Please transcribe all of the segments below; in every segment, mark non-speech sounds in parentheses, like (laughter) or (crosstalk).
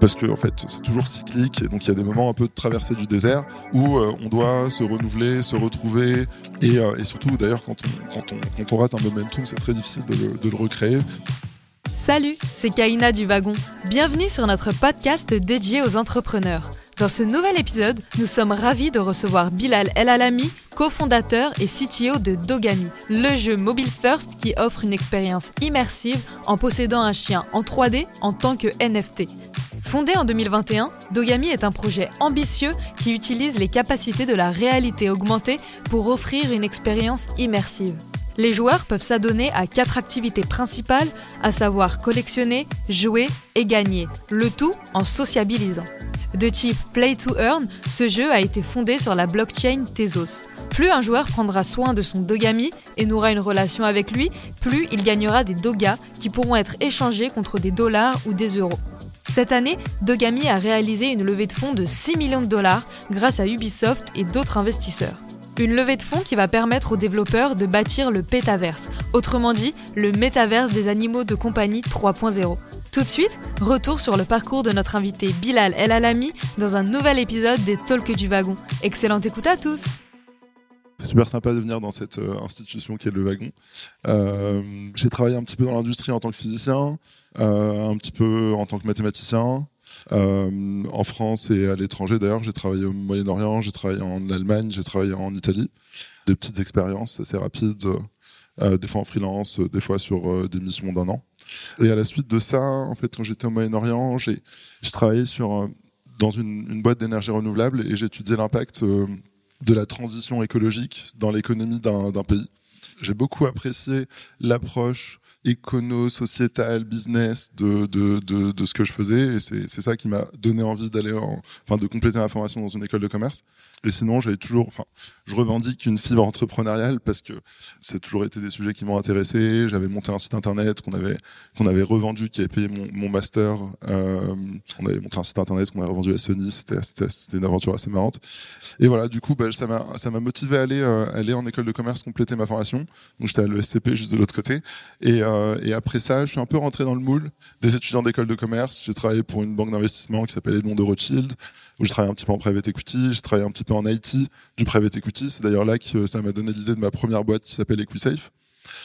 parce que en fait c'est toujours cyclique et donc il y a des moments un peu de traversée du désert où euh, on doit se renouveler, se retrouver et, euh, surtout d'ailleurs quand on rate un momentum c'est très difficile de le, de le recréer. Salut, c'est Kaina du Wagon. Bienvenue sur notre podcast dédié aux entrepreneurs. Dans ce nouvel épisode, nous sommes ravis de recevoir Bilal El Alami, cofondateur et CTO de Dogami, le jeu mobile first qui offre une expérience immersive en possédant un chien en 3D en tant que NFT. Fondé en 2021, Dogami est un projet ambitieux qui utilise les capacités de la réalité augmentée pour offrir une expérience immersive. Les joueurs peuvent s'adonner à quatre activités principales, à savoir collectionner, jouer et gagner, le tout en sociabilisant. De type Play to Earn, ce jeu a été fondé sur la blockchain Tezos. Plus un joueur prendra soin de son Dogami et nourra une relation avec lui, plus il gagnera des Dogas qui pourront être échangés contre des dollars ou des euros. Cette année, Dogami a réalisé une levée de fonds de 6 millions de dollars grâce à Ubisoft et d'autres investisseurs. Une levée de fonds qui va permettre aux développeurs de bâtir le pétaverse, autrement dit le métaverse des animaux de compagnie 3.0. Tout de suite, retour sur le parcours de notre invité Bilal El Alami dans un nouvel épisode des Talks du Wagon. Excellente écoute à tous super sympa de venir dans cette euh, institution qui est le wagon. Euh, j'ai travaillé un petit peu dans l'industrie en tant que physicien, euh, un petit peu en tant que mathématicien. Euh, en France et à l'étranger d'ailleurs, j'ai travaillé au Moyen-Orient, j'ai travaillé en Allemagne, j'ai travaillé en Italie. Des petites expériences assez rapides, euh, des fois en freelance, des fois sur euh, des missions d'un an. Et à la suite de ça, en fait, quand j'étais au Moyen-Orient, j'ai travaillé sur dans une boîte d'énergie renouvelable et j'ai étudié l'impact de la transition écologique dans l'économie d'un pays. J'ai beaucoup apprécié l'approche écono-sociétal, business de, de, de, de, ce que je faisais. Et c'est ça qui m'a donné envie d'aller en, enfin, de compléter ma formation dans une école de commerce. Et sinon, j'avais toujours, enfin, je revendique une fibre entrepreneuriale parce que c'est toujours été des sujets qui m'ont intéressé. J'avais monté un site internet qu'on avait, qu'on avait revendu, qui avait payé mon, mon master. Euh, on avait monté un site internet qu'on a revendu à Sony. C'était, une aventure assez marrante. Et voilà, du coup, bah, ça m'a, ça m'a motivé à aller, euh, aller en école de commerce compléter ma formation. Donc, j'étais à l'ESCP juste de l'autre côté. Et, euh, et après ça, je suis un peu rentré dans le moule des étudiants d'école de commerce. J'ai travaillé pour une banque d'investissement qui s'appelle Edmond de Rothschild où je travaille un petit peu en private equity, je travaille un petit peu en IT du private equity. C'est d'ailleurs là que ça m'a donné l'idée de ma première boîte qui s'appelle EquiSafe.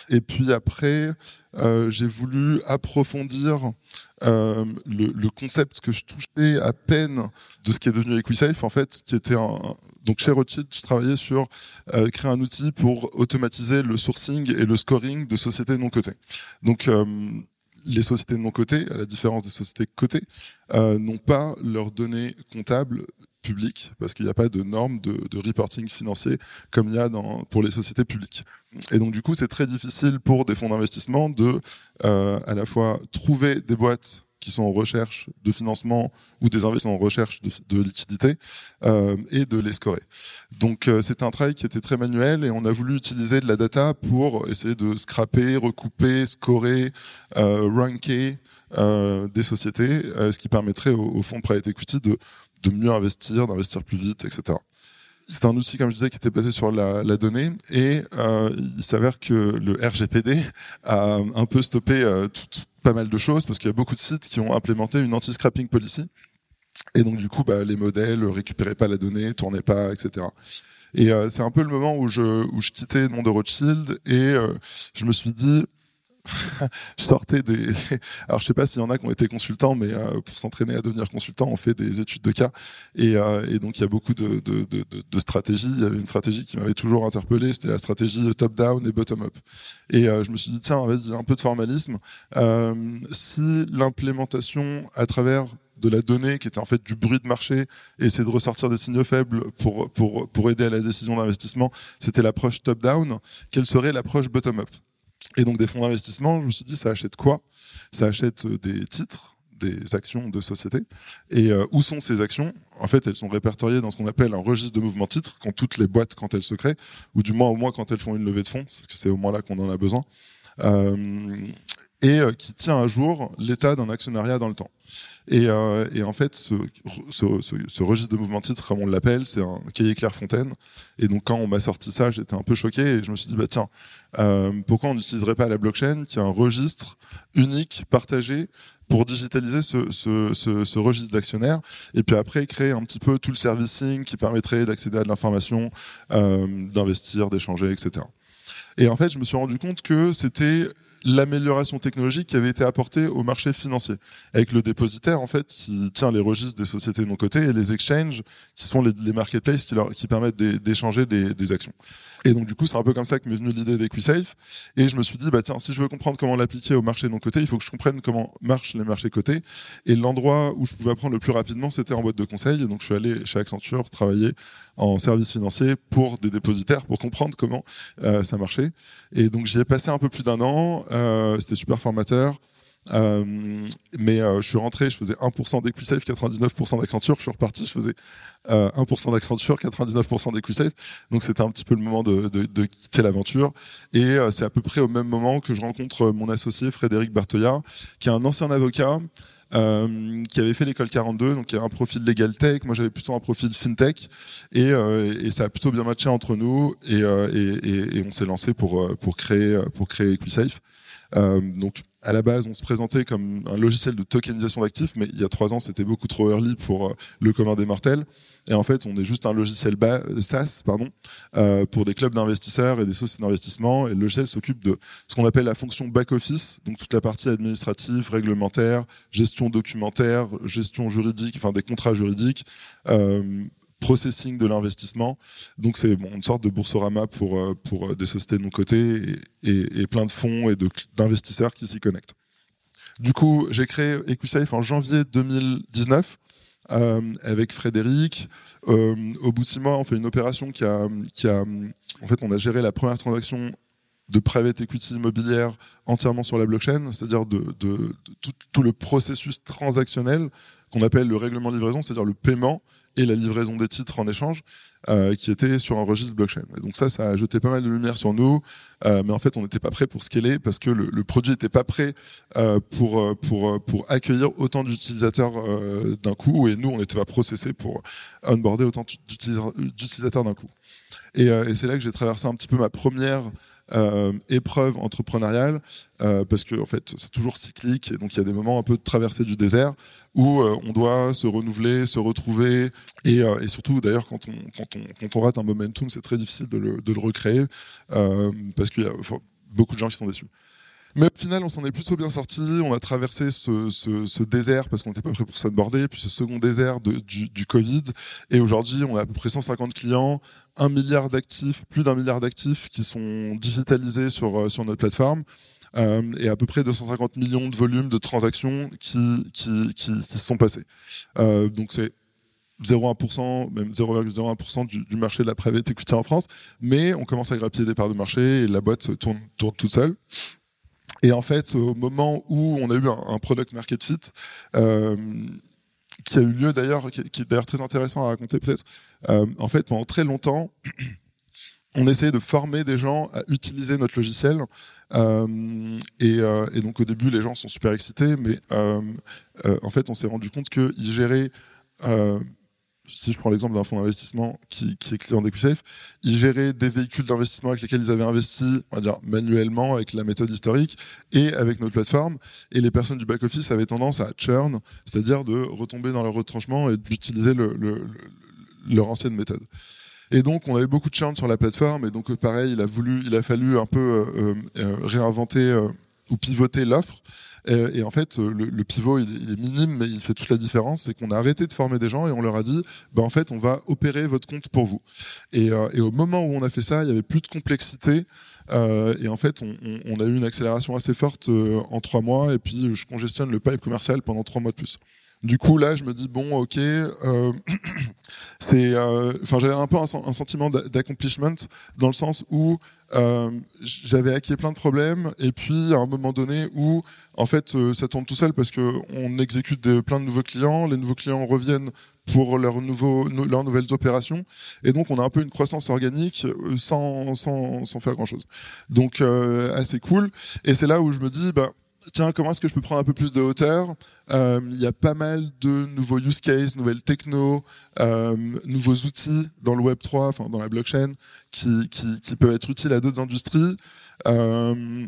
Et puis après, euh, j'ai voulu approfondir euh, le, concept que je touchais à peine de ce qui est devenu EquiSafe, en fait, qui était un, donc chez Rothschild, je travaillais sur euh, créer un outil pour automatiser le sourcing et le scoring de sociétés non cotées. Donc euh, les sociétés non cotées, à la différence des sociétés cotées, euh, n'ont pas leurs données comptables publiques parce qu'il n'y a pas de normes de, reporting financier comme il y a pour les sociétés publiques. Et donc du coup, c'est très difficile pour des fonds d'investissement de à la fois trouver des boîtes qui sont en recherche de financement ou des investissements en recherche de, de liquidité euh, et de les scorer. Donc euh, c'est un travail qui était très manuel et on a voulu utiliser de la data pour essayer de scraper, recouper, scorer, euh, ranker euh, des sociétés, euh, ce qui permettrait aux, aux fonds private equity de, mieux investir, d'investir plus vite, etc. C'est un outil, comme je disais, qui était basé sur la, la donnée et il s'avère que le RGPD a un peu stoppé tout, pas mal de choses parce qu'il y a beaucoup de sites qui ont implémenté une anti-scrapping policy. Et donc, du coup, bah, les modèles récupéraient pas la donnée, tournaient pas, etc. Et euh, c'est un peu le moment où je, où je quittais Nom de Rothschild et euh, je me suis dit, (laughs) je sortais des. (laughs) Alors, je sais pas s'il y en a qui ont été consultants, mais euh, pour s'entraîner à devenir consultant, on fait des études de cas. Et, euh, donc, il y a beaucoup de, stratégies. Il y avait une stratégie qui m'avait toujours interpellé, c'était la stratégie top-down et bottom-up. Et euh, je me suis dit, tiens, vas-y, un peu de formalisme. Si l'implémentation à travers de la donnée qui était en fait du bruit de marché et essayer de ressortir des signaux faibles pour aider à la décision d'investissement, c'était l'approche top-down. Quelle serait l'approche bottom-up? Et donc des fonds d'investissement, je me suis dit, ça achète quoi? Ça achète des titres, des actions de société. Et euh, où sont ces actions? En fait, elles sont répertoriées dans ce qu'on appelle un registre de mouvement titres, quand toutes les boîtes, quand elles se créent, ou du moins au moins quand elles font une levée de fonds, parce que c'est au moins là qu'on en a besoin. Euh, et qui tient à jour l'état d'un actionnariat dans le temps. Et, euh, et en fait, ce, ce, ce, ce, registre de mouvement titre, comme on l'appelle, c'est un cahier Clairefontaine. Et donc, quand on m'a sorti ça, j'étais un peu choqué et je me suis dit, bah tiens, euh, pourquoi on n'utiliserait pas la blockchain, qui est un registre unique, partagé, pour digitaliser ce, ce, ce, ce registre d'actionnaires et puis après créer un petit peu tout le servicing qui permettrait d'accéder à de l'information, euh, d'investir, d'échanger, etc. Et en fait, je me suis rendu compte que c'était l'amélioration technologique qui avait été apportée au marché financier, avec le dépositaire en fait qui tient les registres des sociétés non cotées et les exchanges qui sont les, les marketplaces qui, leur, qui permettent d'échanger des, des, actions. Et donc du coup, c'est un peu comme ça que m'est venue l'idée d'EquiSafe. Et je me suis dit, bah tiens, si je veux comprendre comment l'appliquer au marché non coté, il faut que je comprenne comment marchent les marchés cotés. Et l'endroit où je pouvais apprendre le plus rapidement, c'était en boîte de conseil. Et donc je suis allé chez Accenture travailler en service financier pour des dépositaires pour comprendre comment euh, ça marchait. Et donc j'y ai passé un peu plus d'un an. Euh, c'était super formateur. Euh, mais euh, je suis rentré, je faisais 1% d'EquiSafe, 99% d'Accenture. Je suis reparti, je faisais euh, 1% d'Accenture, 99% d'EquiSafe. Donc c'était un petit peu le moment de, quitter l'aventure. Et euh, c'est à peu près au même moment que je rencontre mon associé Frédéric Bartoya, qui est un ancien avocat. Euh, qui avait fait l'école 42, donc qui a un profil legal tech. Moi, j'avais plutôt un profil fintech, et, euh, ça a plutôt bien matché entre nous, et, on s'est lancé pour créer EquiSafe. Donc à la base, on se présentait comme un logiciel de tokenisation d'actifs, mais il y a trois ans, c'était beaucoup trop early pour euh, le commun des mortels. Et en fait, on est juste un logiciel SaaS pardon, euh, pour des clubs d'investisseurs et des sociétés d'investissement. Et le logiciel s'occupe de ce qu'on appelle la fonction back-office, donc toute la partie administrative, réglementaire, gestion documentaire, gestion juridique, enfin des contrats juridiques, euh, processing de l'investissement. Donc c'est une sorte de boursorama pour, euh, pour euh, des sociétés de non cotées et, plein de fonds et d'investisseurs qui s'y connectent. Du coup, j'ai créé EquiSafe en janvier 2019 euh, avec Frédéric. Au bout de six mois, on fait une opération qui a, qui a, en fait, on a géré la première transaction de private equity immobilière entièrement sur la blockchain, c'est-à-dire de, tout, le processus transactionnel qu'on appelle le règlement de livraison, c'est-à-dire le paiement et la livraison des titres en échange, euh, qui était sur un registre blockchain. Donc ça, ça a jeté pas mal de lumière sur nous, euh, mais en fait, on n'était pas prêt pour scaler parce que le, produit n'était pas prêt euh, pour pour pour accueillir autant d'utilisateurs d'un coup, et nous, on n'était pas processé pour onboarder autant d'utilisateurs d'un coup. Et c'est là que j'ai traversé un petit peu ma première euh, épreuve entrepreneuriale euh, parce que en fait c'est toujours cyclique et donc il y a des moments un peu de traversée du désert où euh, on doit se renouveler, se retrouver et, surtout d'ailleurs quand on, rate un momentum c'est très difficile de le, recréer parce qu'il y a beaucoup de gens qui sont déçus. Mais au final, on s'en est plutôt bien sorti. On a traversé ce, désert parce qu'on n'était pas prêt pour s'aborder, puis ce second désert du, Covid. Et aujourd'hui, on a à peu près 150 clients, un milliard d'actifs, plus d'un milliard d'actifs qui sont digitalisés sur, euh, notre plateforme. Euh, et à peu près 250 millions de volumes de transactions qui, se sont passés. Euh, donc c'est 0,1%, même 0,01% du, du, marché de la private equity en France, mais on commence à grappiller des parts de marché et la boîte tourne, tourne toute seule. Et en fait, au moment où on a eu un, product market fit, euh, qui a eu lieu d'ailleurs, qui, est d'ailleurs très intéressant à raconter peut-être, euh, en fait, pendant très longtemps, (clears throat) on essayait de former des gens à utiliser notre logiciel. Euh, et, et, donc au début, les gens sont super excités, mais en fait, on s'est rendu compte qu'ils géraient si je prends l'exemple d'un fonds d'investissement qui, est client d'EquiSafe, ils géraient des véhicules d'investissement avec lesquels ils avaient investi, on va dire manuellement avec la méthode historique et avec notre plateforme. Et les personnes du back office avaient tendance à churn, c'est-à-dire de retomber dans leur retranchement et d'utiliser le, le, le, leur ancienne méthode. Et donc, on avait beaucoup de churn sur la plateforme. Et donc, pareil, il a voulu, il a fallu un peu euh, euh, réinventer euh, ou pivoter l'offre et, en fait, le, le pivot, il, est minime, mais il fait toute la différence. C'est qu'on a arrêté de former des gens et on leur a dit, bah, en fait, on va opérer votre compte pour vous. Et, euh, au moment où on a fait ça, il y avait plus de complexité. Euh, et en fait, on, a eu une accélération assez forte euh, en trois mois. Et puis, je congestionne le pipe commercial pendant trois mois de plus. Du coup, là, je me dis bon, ok, euh, (clears throat) c'est, euh, enfin, j'avais un peu un, un sentiment d'accomplishment dans le sens où euh, j'avais acquis plein de problèmes et puis à un moment donné où en fait euh, ça tourne tout seul parce que on exécute des, plein de nouveaux clients, les nouveaux clients reviennent pour leurs nouveaux leurs nouvelles opérations et donc on a un peu une croissance organique euh, sans sans, sans faire grand chose. Donc assez cool et c'est là où je me dis bah tiens, comment est-ce que je peux prendre un peu plus de hauteur? Euh, Il y a pas mal de nouveaux use cases, nouvelles techno, euh, nouveaux outils dans le Web 3, enfin dans la blockchain, qui, qui, peuvent être utiles à d'autres industries. Euh,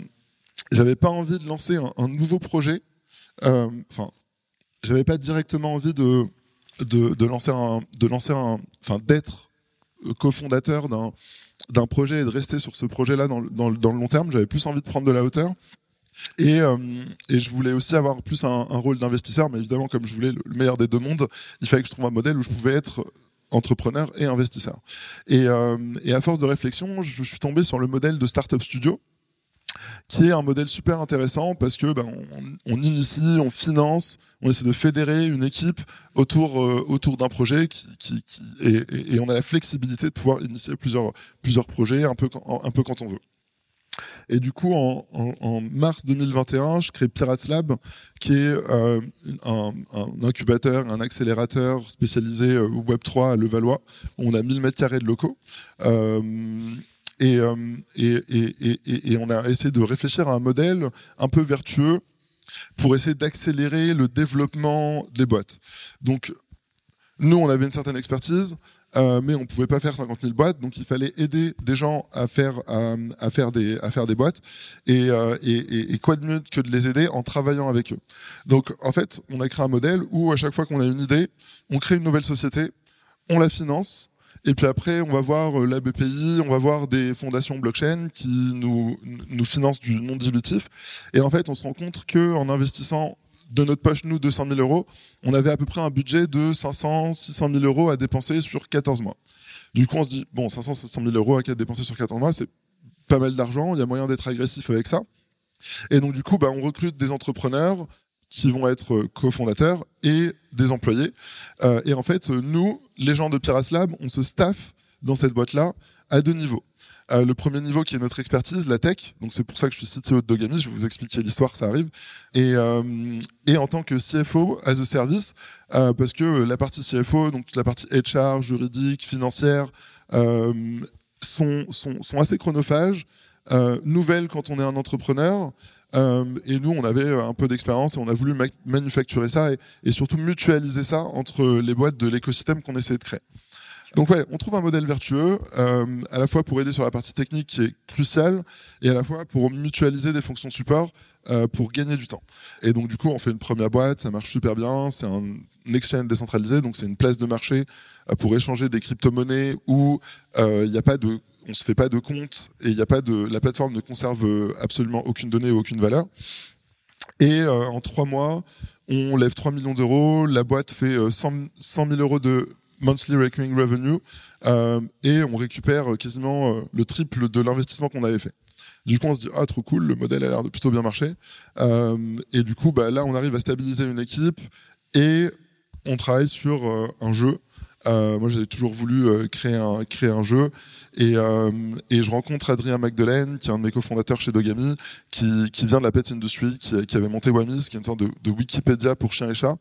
j'avais pas envie de lancer un, nouveau projet. Euh, enfin, j'avais pas directement envie de, de lancer un, de lancer un, enfin d'être cofondateur d'un d'un projet et de rester sur ce projet-là dans, dans, dans, le long terme. J'avais plus envie de prendre de la hauteur. Et, euh, et, je voulais aussi avoir plus un, rôle d'investisseur, mais évidemment, comme je voulais le meilleur des deux mondes, il fallait que je trouve un modèle où je pouvais être entrepreneur et investisseur. Et, euh, et à force de réflexion, je suis tombé sur le modèle de Startup Studio, qui est un modèle super intéressant parce que ben, on, initie, on finance, on essaie de fédérer une équipe autour euh, d'un projet et, on a la flexibilité de pouvoir initier plusieurs projets un peu quand on veut. Et du coup, en, mars 2021, je crée Pirates Lab, qui est euh, un, incubateur, un accélérateur spécialisé euh, Web3 à Levallois. On a 1000 mètres carrés de locaux. Euh, et, on a essayé de réfléchir à un modèle un peu vertueux pour essayer d'accélérer le développement des boîtes. Donc, nous, on avait une certaine expertise. Euh, mais on pouvait pas faire 50 000 boîtes, donc il fallait aider des gens à faire faire des à faire des boîtes. Et, euh, et, quoi de mieux que de les aider en travaillant avec eux. Donc en fait, on a créé un modèle où à chaque fois qu'on a une idée, on crée une nouvelle société, on la finance. Et puis après, on va voir la BPI, on va voir des fondations blockchain qui nous, nous financent du non dilutif. Et en fait, on se rend compte que en investissant de notre poche, nous, 200 000 euros, on avait à peu près un budget de 500, 600 000 euros à dépenser sur 14 mois. Du coup, on se dit, bon, 500, 600 000 euros à dépenser sur 14 mois, c'est pas mal d'argent, il y a moyen d'être agressif avec ça. Et donc, du coup, bah, on recrute des entrepreneurs qui vont être cofondateurs et des employés. Euh, et en fait, nous, les gens de Piras Lab, on se staff dans cette boîte-là à deux niveaux. Le premier niveau qui est notre expertise, la tech. Donc c'est pour ça que je suis CTO de Dogami. Je vais vous expliquer l'histoire, ça arrive. Et, euh, et en tant que CFO as a service, euh, parce que la partie CFO, donc la partie HR, juridique, financière, euh, sont, sont, sont assez chronophages, euh, nouvelles quand on est un entrepreneur. Euh, et nous, on avait un peu d'expérience et on a voulu ma manufacturer ça et, et, surtout mutualiser ça entre les boîtes de l'écosystème qu'on essayait de créer. Donc ouais, on trouve un modèle vertueux, euh, à la fois pour aider sur la partie technique qui est cruciale, et à la fois pour mutualiser des fonctions de support euh, pour gagner du temps. Et donc du coup, on fait une première boîte, ça marche super bien, c'est un exchange décentralisé, donc c'est une place de marché euh, pour échanger des crypto-monnaies où euh, il n'y a pas de on se fait pas de compte et il a pas de la plateforme ne conserve absolument aucune donnée ou aucune valeur. Et euh, en trois mois, on lève 3 millions d'euros, la boîte fait 100, 100 000 euros de monthly recurring revenue euh, et on récupère quasiment euh, le triple de l'investissement qu'on avait fait. Du coup, on se dit ah trop cool, le modèle a l'air de plutôt bien marcher. Euh, et du coup, bah, là, on arrive à stabiliser une équipe et on travaille sur euh, un jeu. Euh, moi, j'ai toujours voulu euh, créer un créer un jeu et, et je rencontre Adrien Magdelaine, qui est un de mes cofondateurs chez Dogami, qui, qui vient de la pet industry, qui, qui avait monté Wamis, qui est une sorte de, de Wikipédia pour chiens et chats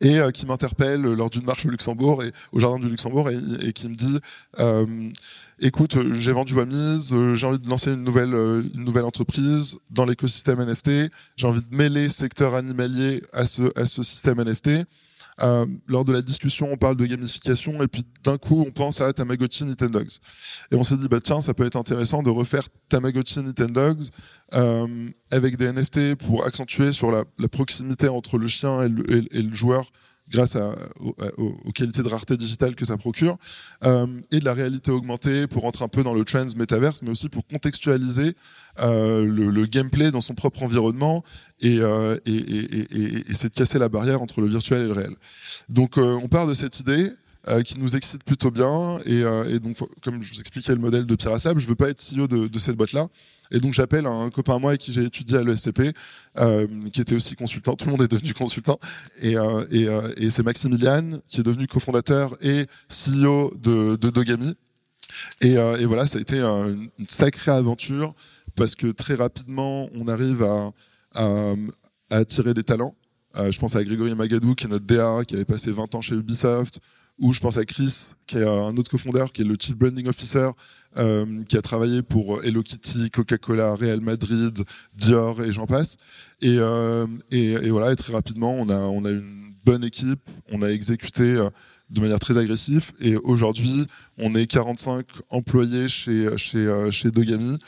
et euh, qui m'interpelle lors d'une marche au Luxembourg et au jardin du Luxembourg et, qui me dit euh, écoute j'ai vendu Wamise euh, j'ai envie de lancer une nouvelle euh, une nouvelle entreprise dans l'écosystème NFT j'ai envie de mêler secteur animalier à ce à ce système NFT euh, lors de la discussion, on parle de gamification et puis d'un coup, on pense à Tamagotchi Nintendogs. Et on se dit, bah tiens, ça peut être intéressant de refaire Tamagotchi Nintendogs euh, avec des NFT pour accentuer sur la, proximité entre le chien et le, joueur grâce aux, qualités de rareté digitale que ça procure, euh, et de la réalité augmentée pour entrer un peu dans le trends metaverse, mais aussi pour contextualiser euh, le, gameplay dans son propre environnement et, euh, et, et, et, c'est de casser la barrière entre le virtuel et le réel. Donc euh, on part de cette idée euh, qui nous excite plutôt bien et, donc comme je vous expliquais le modèle de Pierre Assab, je veux pas être CEO de, cette boîte là et donc j'appelle un copain à moi avec qui j'ai étudié à l'ESCP, qui était aussi consultant. Tout le monde est devenu consultant. Et, et, c'est Maximilian qui est devenu cofondateur et CEO de, Dogami. Et, voilà, ça a été une sacrée aventure parce que très rapidement, on arrive à, attirer des talents. Euh, je pense à Grégory Magadou, qui est notre DA, qui avait passé 20 ans chez Ubisoft, ou je pense à Chris, qui est un autre cofondeur, qui est le Chief Branding Officer, euh, qui a travaillé pour Hello Kitty, Coca-Cola, Real Madrid, Dior et j'en passe. Et, euh, et, voilà, et très rapidement, on a, on a une bonne équipe, on a exécuté de manière très agressive. Et aujourd'hui, on est 45 employés chez, chez, chez Dogami.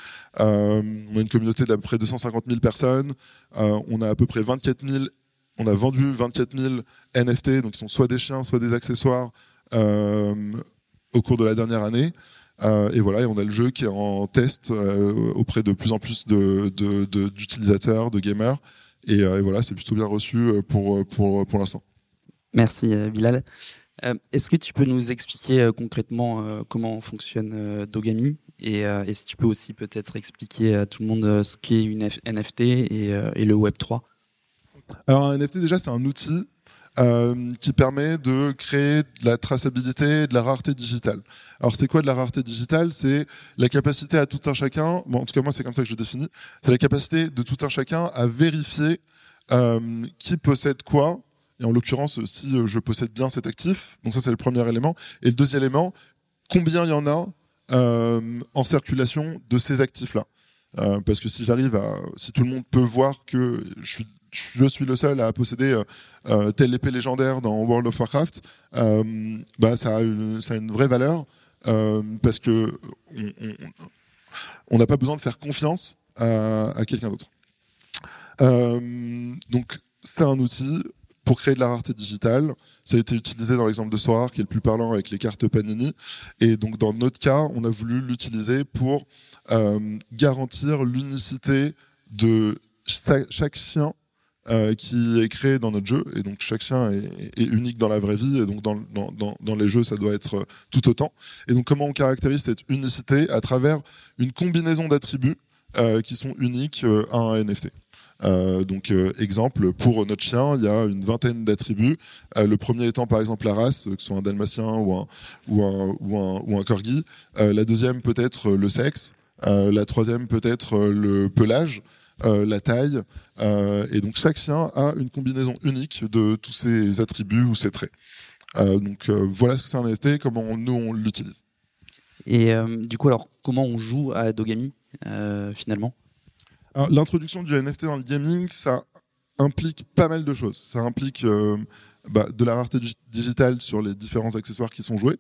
Euh, on a une communauté d'à peu près 250 000 personnes. Euh, on a à peu près 24 000 on a vendu 24 000 NFT, donc qui sont soit des chiens, soit des accessoires, euh, au cours de la dernière année. Et voilà, et on a le jeu qui est en test auprès de plus en plus d'utilisateurs, de, gamers. Et, et voilà, c'est plutôt bien reçu pour, pour, pour l'instant. Merci Bilal. Est-ce que tu peux nous expliquer concrètement comment fonctionne Dogami? Et, et, si tu peux aussi peut-être expliquer à tout le monde ce qu'est une NFT et, et le Web 3 alors un NFT déjà c'est un outil euh, qui permet de créer de la traçabilité, de la rareté digitale. Alors c'est quoi de la rareté digitale? C'est la capacité à tout un chacun, bon en tout cas moi c'est comme ça que je définis, c'est la capacité de tout un chacun à vérifier euh, qui possède quoi, et en l'occurrence si je possède bien cet actif, donc ça c'est le premier élément, et le deuxième élément, combien il y en a euh, en circulation de ces actifs-là. Euh, parce que si j'arrive à, si tout le monde peut voir que je suis je suis le seul à posséder euh, euh, telle épée légendaire dans World of Warcraft, euh, bah, ça, a une, ça a une vraie valeur parce que on n'a pas besoin de faire confiance à, à quelqu'un d'autre. donc c'est un outil pour créer de la rareté digitale. Ça a été utilisé dans l'exemple de Sorar, qui est le plus parlant avec les cartes Panini. Et donc dans notre cas, on a voulu l'utiliser pour euh, garantir l'unicité de chaque chien euh, qui est créé dans notre jeu. Et donc chaque chien est, unique dans la vraie vie. Et donc dans, les jeux, ça doit être euh, tout autant. Et donc comment on caractérise cette unicité? À travers une combinaison d'attributs qui sont uniques à un NFT. Euh, donc exemple pour notre chien, il y a une vingtaine d'attributs. le premier étant par exemple la race, que ce soit un dalmatien ou un ou un ou un, ou un corgi. la deuxième peut être le sexe. la troisième peut être le pelage. Euh, la taille. Euh, et donc chaque chien a une combinaison unique de tous ses attributs ou ses traits. Euh, donc voilà ce que c'est un NFT, comment nous on l'utilise. Et du coup, alors comment on joue à Dogami finalement? L'introduction du NFT dans le gaming, ça implique pas mal de choses. Ça implique bah, de la rareté digitale sur les différents accessoires qui sont joués.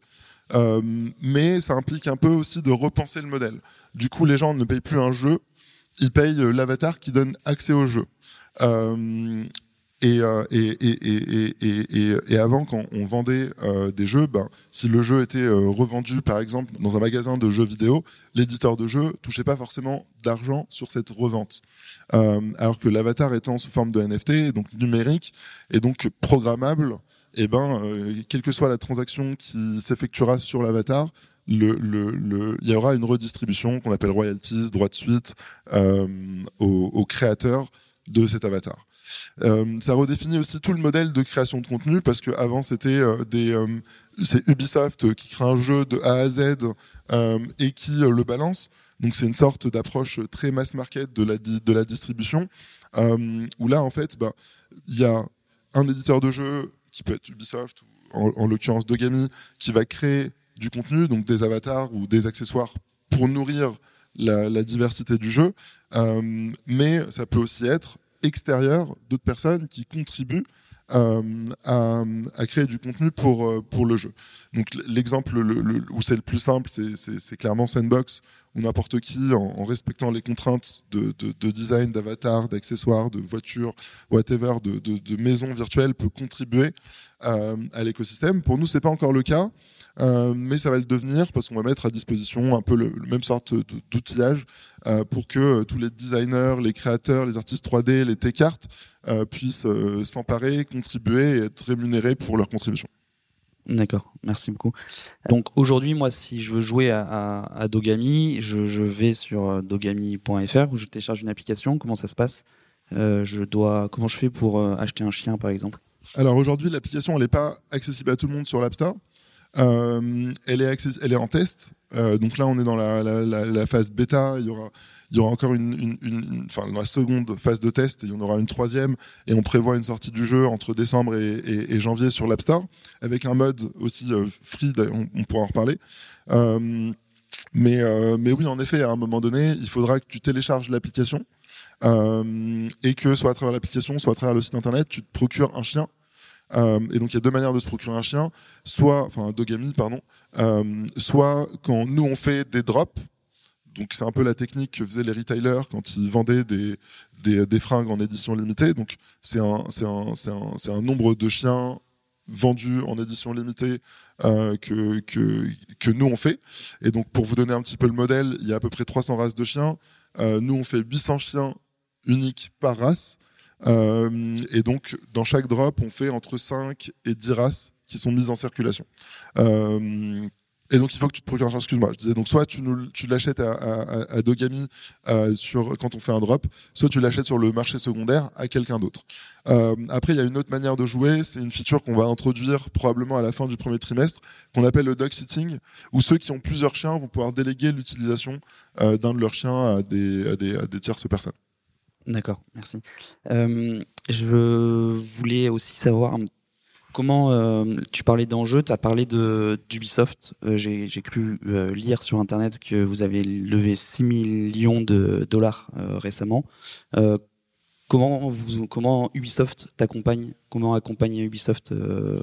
Euh, mais ça implique un peu aussi de repenser le modèle. Du coup, les gens ne payent plus un jeu, ils payent euh, l'avatar qui donne accès au jeu. Euh, et, euh, et, avant, quand on vendait euh, des jeux, ben, si le jeu était euh, revendu, par exemple, dans un magasin de jeux vidéo, l'éditeur de jeu touchait pas forcément d'argent sur cette revente. Alors que l'avatar étant sous forme de NFT, donc numérique, et donc programmable, et eh ben, quelle que soit la transaction qui s'effectuera sur l'avatar, il y aura une redistribution qu'on appelle royalties, droits de suite euh, aux, créateurs de cet avatar. Euh, ça redéfinit aussi tout le modèle de création de contenu parce que avant c'était euh, des euh, Ubisoft qui crée un jeu de A à Z et qui le balance. Donc c'est une sorte d'approche très mass market de la distribution où là en fait bah il y a un éditeur de jeu qui peut être Ubisoft ou en, en l'occurrence Dogami qui va créer du contenu, donc des avatars ou des accessoires pour nourrir la, diversité du jeu, mais ça peut aussi être extérieur d'autres personnes qui contribuent euh, à, à, créer du contenu pour, euh, pour le jeu. Donc l'exemple le, le, où c'est le plus simple, c'est clairement Sandbox, où n'importe qui, en, respectant les contraintes de, de, de design, d'avatar, d'accessoires, de voitures, whatever, de, de, de maisons virtuelles, peut contribuer euh, à l'écosystème. Pour nous, c'est pas encore le cas. Euh, mais ça va le devenir parce qu'on va mettre à disposition un peu le, le même sorte d'outillage euh, pour que euh, tous les designers, les créateurs, les artistes 3D, les T-cartes euh, puissent s'emparer, contribuer et être rémunérés pour leur contribution. D'accord, merci beaucoup. Donc aujourd'hui, moi, si je veux jouer à, à, à Dogami, je, je, vais sur dogami.fr où je télécharge une application. Comment ça se passe? Je dois, comment je fais pour acheter un chien, par exemple? Alors aujourd'hui, l'application, n'est pas accessible à tout le monde sur l'App Store. Euh, elle, est elle est en test. Euh, donc là, on est dans la, la, la, la, phase bêta. Il y aura, il y aura encore une, une, une, enfin, dans la seconde phase de test, il y en aura une troisième, et on prévoit une sortie du jeu entre décembre et, et, et janvier sur l'App Store, avec un mode aussi euh, free, on, on, pourra en reparler. Euh, mais, euh, mais oui, en effet, à un moment donné, il faudra que tu télécharges l'application euh, et que soit à travers l'application, soit à travers le site internet, tu te procures un chien. Euh, et donc il y a deux manières de se procurer un chien, soit, enfin dogami, pardon, euh, soit quand nous on fait des drops, donc c'est un peu la technique que faisaient les retailers quand ils vendaient des, des, fringues en édition limitée. Donc c'est un, un, un, un nombre de chiens vendus en édition limitée euh, que, que, nous on fait. Et donc pour vous donner un petit peu le modèle, il y a à peu près 300 races de chiens. Nous on fait 800 chiens uniques par race. Euh, et donc dans chaque drop, on fait entre 5 et 10 races qui sont mises en circulation. Euh, et donc il faut que tu te procures, excuse-moi, je disais donc soit tu, nous, tu l'achètes à, à, à Dogami euh, sur quand on fait un drop, soit tu l'achètes sur le marché secondaire à quelqu'un d'autre. Euh, après il y a une autre manière de jouer, c'est une feature qu'on va introduire probablement à la fin du premier trimestre, qu'on appelle le dog sitting, où ceux qui ont plusieurs chiens vont pouvoir déléguer l'utilisation euh, d'un de leurs chiens à des, à des, à des tierces personnes. D'accord, merci. Euh, je voulais aussi savoir un comment euh, tu parlais d'enjeux, tu as parlé d'Ubisoft. Euh, J'ai cru euh, lire sur internet que vous avez levé 6 millions de dollars récemment. Comment Ubisoft t'accompagne Comment accompagner Ubisoft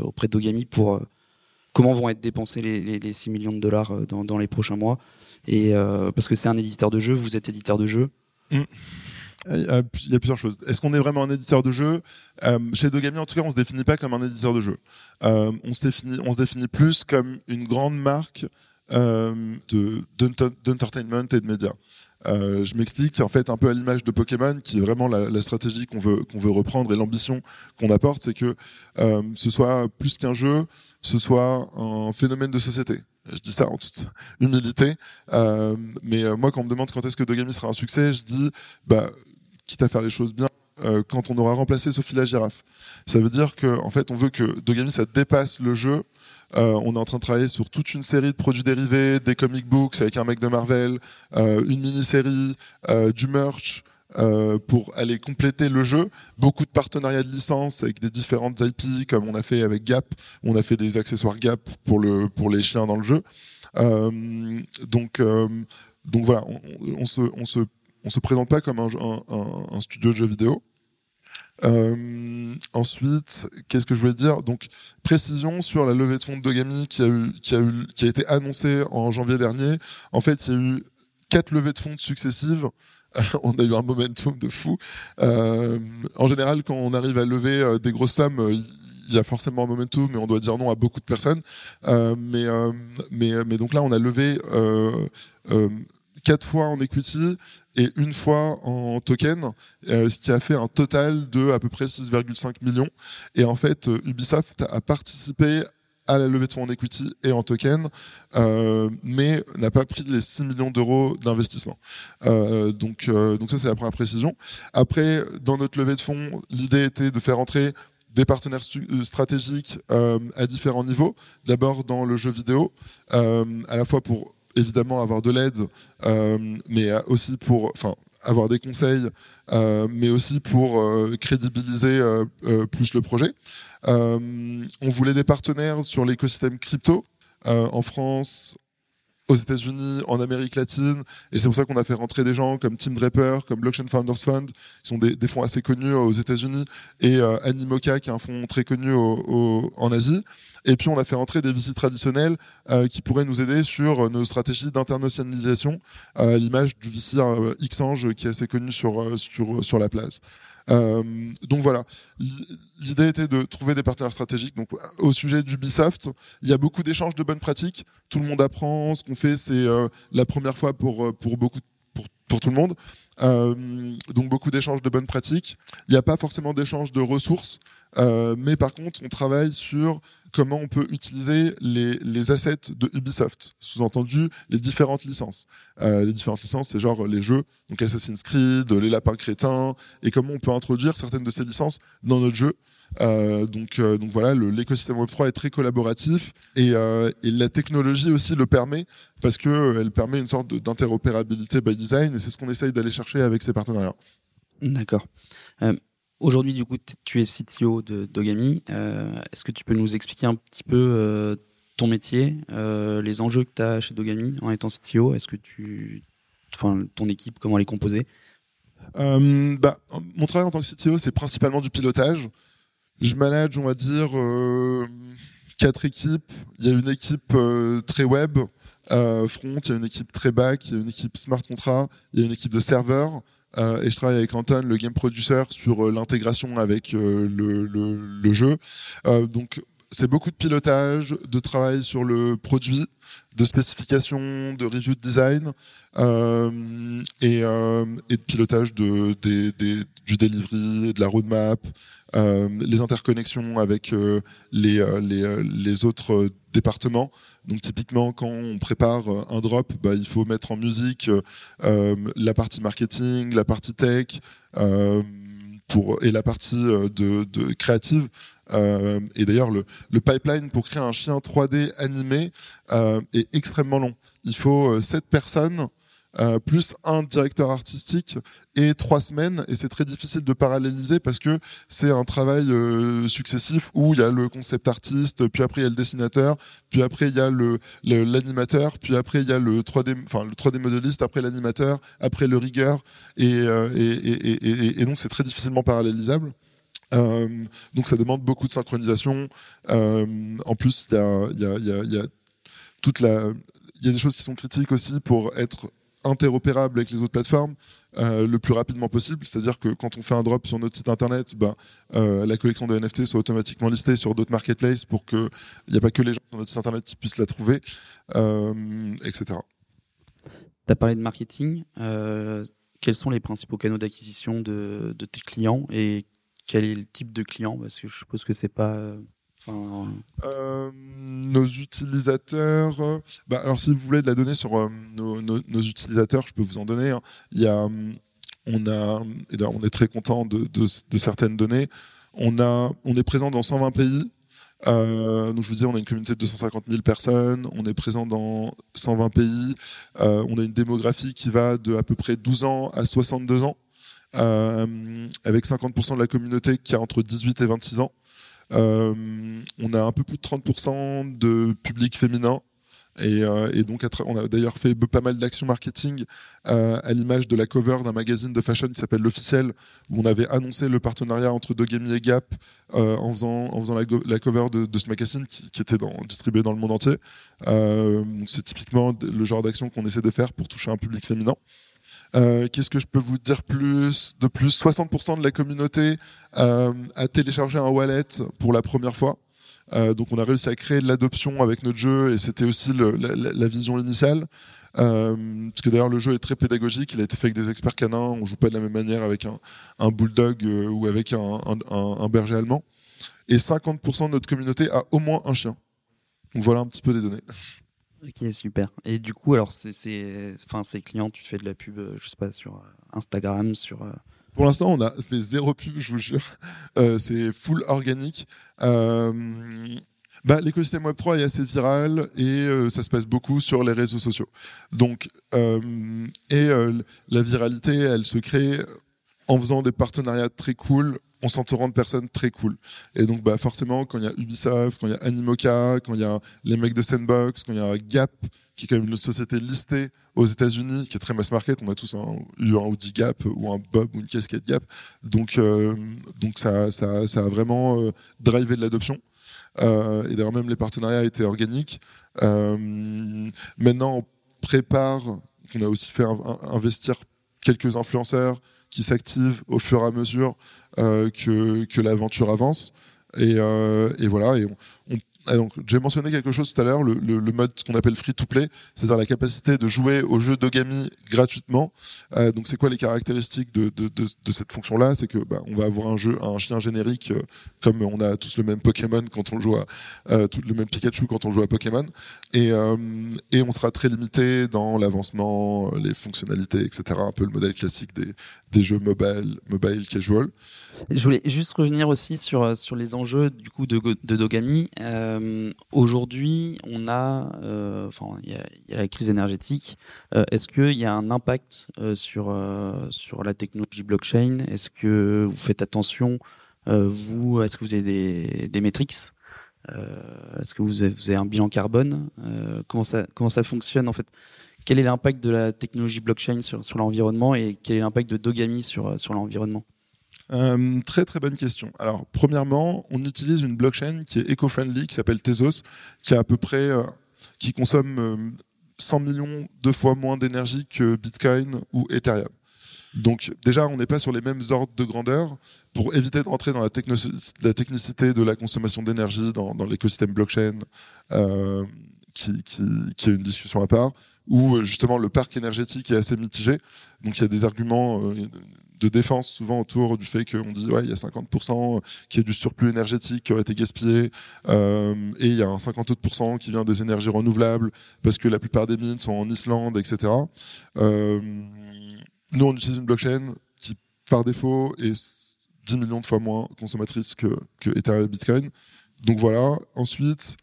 auprès d'Ogami pour comment vont être dépensés les, les, les, 6 millions de dollars dans, les prochains mois? Et parce que c'est un éditeur de jeu, vous êtes éditeur de jeu. Mm. Il y a plusieurs choses. Est-ce qu'on est vraiment un éditeur de jeu euh, Chez Dogami, en tout cas, on se définit pas comme un éditeur de jeu. Euh, on, se définit, on se définit plus comme une grande marque euh, d'entertainment et de médias. Euh, je m'explique, en fait, un peu à l'image de Pokémon, qui est vraiment la, stratégie qu'on veut, qu'on veut reprendre et l'ambition qu'on apporte, c'est que euh, ce soit plus qu'un jeu, ce soit un phénomène de société. Je dis ça en toute humilité, mais moi, quand on me demande quand est-ce que Dogami sera un succès, je dis, bah, quitte à faire les choses bien, euh, quand on aura remplacé Sophie la girafe. Ça veut dire que, en fait, on veut que Dogami ça dépasse le jeu. Euh, on est en train de travailler sur toute une série de produits dérivés, des comic books avec un mec de Marvel, euh, une mini-série, du merch. Pour aller compléter le jeu, beaucoup de partenariats de licence avec des différentes IP, comme on a fait avec Gap, on a fait des accessoires Gap pour le pour les chiens dans le jeu. Donc donc voilà, on, se on se on se présente pas comme un, studio de jeux vidéo. Euh, ensuite, qu'est-ce que je voulais dire? Donc, précision sur la levée de fonds de Dogami qui a été annoncée en janvier dernier. En fait, il y a eu quatre levées de fonds successives. (laughs) on a eu un momentum de fou. Euh, en général, quand on arrive à lever euh, des grosses sommes, il y a forcément un momentum, mais on doit dire non à beaucoup de personnes. Mais donc là, on a levé quatre fois en equity et une fois en token, euh, ce qui a fait un total de à peu près 6,5 millions. Et en fait, euh, Ubisoft a participé à la levée de fonds en equity et en token, euh, mais n'a pas pris les 6 millions d'euros d'investissement. Donc, donc ça, c'est la première précision. Après, dans notre levée de fonds, l'idée était de faire entrer des partenaires stratégiques à différents niveaux. D'abord dans le jeu vidéo, à la fois pour évidemment avoir de l'aide, euh, mais aussi pour, enfin, avoir des conseils, euh, mais aussi pour euh, crédibiliser plus le projet. on voulait des partenaires sur l'écosystème crypto en France, aux États-Unis, en Amérique latine, et c'est pour ça qu'on a fait rentrer des gens comme Tim Draper, comme Blockchain Founders Fund, qui sont des, fonds assez connus aux États-Unis, et Animoca, qui est un fonds très connu en Asie. Et puis on a fait entrer des visites traditionnelles euh, qui pourraient nous aider sur nos stratégies d'internationalisation, euh, à l'image du VC euh, Xange qui est assez connu sur, sur, sur la place. Euh, donc voilà, l'idée était de trouver des partenaires stratégiques. Donc au sujet d'Ubisoft, il y a beaucoup d'échanges de bonnes pratiques. Tout le monde apprend. Ce qu'on fait, c'est euh, la première fois pour pour beaucoup pour, pour tout le monde. Euh, donc beaucoup d'échanges de bonnes pratiques. Il n'y a pas forcément d'échanges de ressources. Euh, mais par contre, on travaille sur comment on peut utiliser les, assets de Ubisoft, sous-entendu les différentes licences. Euh, les différentes licences, c'est genre les jeux, donc Assassin's Creed, les lapins crétins, et comment on peut introduire certaines de ces licences dans notre jeu. donc, donc voilà, l'écosystème Web3 est très collaboratif et, la technologie aussi le permet parce que elle permet une sorte d'interopérabilité by design et c'est ce qu'on essaye d'aller chercher avec ces partenariats. D'accord. Aujourd'hui, du coup, tu es CTO de Dogami. Est-ce que tu peux nous expliquer un petit peu ton métier, les enjeux que tu as chez Dogami en étant CTO Est-ce que tu enfin, ton équipe, comment elle est composée? Euh, bah, Mon travail en tant que CTO, c'est principalement du pilotage. Je manage, on va dire, euh, quatre équipes. Il y a une équipe euh, très web, front, il y a une équipe très back, il y a une équipe smart contract, il y a une équipe de serveurs. Et je travaille avec Anton, le game producer, sur l'intégration avec le, le, jeu. donc, c'est beaucoup de pilotage, de travail sur le produit, de spécification, de review de design euh, et, euh, de pilotage du delivery, de la roadmap, euh, les interconnexions avec euh, euh, les, autres départements. Donc typiquement, quand on prépare un drop, bah, il faut mettre en musique la partie marketing, la partie tech pour, et la partie de, créative euh, et d'ailleurs, le, le, pipeline pour créer un chien 3D animé euh, est extrêmement long. Il faut 7 euh, personnes. Euh, plus un directeur artistique et trois semaines et c'est très difficile de paralléliser parce que c'est un travail euh, successif où il y a le concept artiste puis après il y a le dessinateur puis après il y a le l'animateur puis après il y a le 3D enfin le 3D modéliste après l'animateur après le rigueur et, et, et, et donc c'est très difficilement parallélisable euh, donc ça demande beaucoup de synchronisation. Euh, en plus, il y, a, y, y a, toute la, il y a des choses qui sont critiques aussi pour être interopérable avec les autres plateformes euh, le plus rapidement possible. C'est-à-dire que quand on fait un drop sur notre site internet, ben, euh, la collection de NFT soit automatiquement listée sur d'autres marketplaces pour qu'il n'y a pas que les gens sur notre site internet qui puissent la trouver, euh, etc. Tu as parlé de marketing. Quels sont les principaux canaux d'acquisition de, de, tes clients et quel est le type de client? Parce que je suppose que c'est pas. Euh, euh, nos utilisateurs. Bah, alors, si vous voulez de la donnée sur euh, nos, utilisateurs, je peux vous en donner. Hein. Il y a, on a, et on est très content de, certaines données. On a, on est présent dans 120 pays. Euh, donc je vous disais, on a une communauté de 250 000 personnes, on est présent dans 120 pays, euh, on a une démographie qui va de à peu près 12 ans à 62 ans euh, avec 50% de la communauté qui a entre 18 et 26 ans. Euh, on a un peu plus de 30% de public féminin. Et, euh, donc, on a d'ailleurs fait pas mal d'actions marketing euh, à l'image de la cover d'un magazine de fashion qui s'appelle L'Officiel, où on avait annoncé le partenariat entre Dogami et Gap en faisant, en la, cover de, ce magazine qui, était distribué dans le monde entier. C'est typiquement le genre d'action qu'on essaie de faire pour toucher un public féminin. Euh, qu'est-ce que je peux vous dire plus de plus? 60% de la communauté euh, a téléchargé un wallet pour la première fois. Euh, donc on a réussi à créer de l'adoption avec notre jeu et c'était aussi la, vision initiale. Euh, parce que d'ailleurs le jeu est très pédagogique, il a été fait avec des experts canins, on joue pas de la même manière avec un, bulldog euh, ou avec un, un, berger allemand. Et 50% de notre communauté a au moins un chien. Donc voilà un petit peu des données. Ok, super. Et du coup, alors, c'est, enfin, ces clients, tu fais de la pub, euh, je sais pas, sur euh, Instagram, sur. Euh, Pour l'instant, on a fait zéro pub, je vous jure. C'est full organique. Bah, l'écosystème Web3 est assez viral et ça se passe beaucoup sur les réseaux sociaux. Donc, et la viralité, elle se crée en faisant des partenariats très cool on s'entourant de personnes très cool. Et donc, bah, forcément, quand il y a Ubisoft, quand il y a Animoca, quand il y a les mecs de Sandbox, quand il y a Gap, qui est quand même une société listée aux États-Unis, qui est très mass market, on a tous un, eu un Audi Gap ou un Bob ou une casquette Gap. Donc, euh, donc ça, ça, ça a vraiment euh, drivé de l'adoption. Euh, et d'ailleurs, même les partenariats étaient organiques. Maintenant, on prépare, on a aussi fait investir quelques influenceurs qui s'activent au fur et à mesure euh, que, que l'aventure avance. Et, euh, et, voilà, et on, donc, j'ai mentionné quelque chose tout à l'heure, le, le, le, mode ce qu'on appelle free to play, c'est-à-dire la capacité de jouer au jeu d'Ogami gratuitement. Euh, donc, c'est quoi les caractéristiques de, de, de, de cette fonction-là? C'est que bah, on va avoir un jeu, un chien générique, euh, comme on a tous le même Pokémon quand on joue à euh, tout le même Pikachu quand on joue à Pokémon, et, euh, et on sera très limité dans l'avancement, les fonctionnalités, etc. Un peu le modèle classique des, des jeux mobile, mobile casual. Je voulais juste revenir aussi sur sur les enjeux du coup de, de Dogami. Euh, Aujourd'hui, on a, euh, enfin, il y, a la crise énergétique. Euh, Est-ce qu'il y a un impact euh, sur euh, sur la technologie blockchain? Est-ce que vous faites attention euh, Vous, est-ce que vous avez des des métriques? Est-ce que vous avez, vous avez, un bilan carbone? Comment ça comment ça fonctionne en fait? Quel est l'impact de la technologie blockchain sur l'environnement et quel est l'impact de Dogami sur sur l'environnement? Euh, très très bonne question. Alors premièrement, on utilise une blockchain qui est éco-friendly, qui s'appelle Tezos, qui a à peu près, euh, qui consomme euh, 100 millions de fois moins d'énergie que Bitcoin ou Ethereum. Donc déjà, on n'est pas sur les mêmes ordres de grandeur. Pour éviter de rentrer dans la, technicité de la consommation d'énergie dans, l'écosystème blockchain, euh, qui, est une discussion à part, où justement le parc énergétique est assez mitigé. Donc il y a des arguments de défense souvent autour du fait qu'on dit ouais il y a 50% qui est du surplus énergétique qui aurait été gaspillé euh, et il y a un 58% qui vient des énergies renouvelables parce que la plupart des mines sont en Islande etc euh, nous on utilise une blockchain qui par défaut est 10 millions de fois moins consommatrice que, que Ethereum et Bitcoin. Donc voilà. Ensuite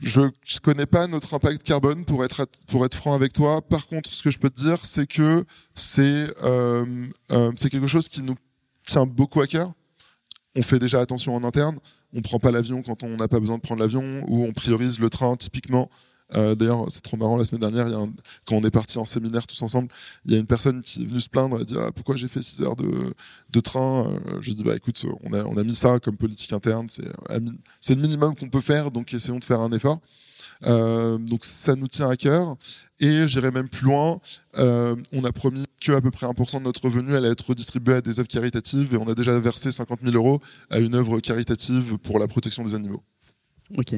je ne connais pas notre impact carbone pour être franc avec toi. Par contre, ce que je peux te dire, c'est que c'est euh, euh, c'est quelque chose qui nous tient beaucoup à cœur. On fait déjà attention en interne. On prend pas l'avion quand on n'a pas besoin de prendre l'avion, ou on priorise le train typiquement euh, D'ailleurs, c'est trop marrant. La semaine dernière, quand on est parti en séminaire tous ensemble, il y a une personne qui est venue se plaindre. Elle dit ah, pourquoi j'ai fait 6 heures de, train? Euh, je dis bah écoute, on a, mis ça comme politique interne. C'est c'est le minimum qu'on peut faire. Donc essayons de faire un effort. Euh, donc ça nous tient à cœur. Et j'irai même plus loin. Euh, on a promis que à peu près 1% de notre revenu allait être redistribué à des œuvres caritatives et on a déjà versé 50 000 euros à une œuvre caritative pour la protection des animaux. Ok.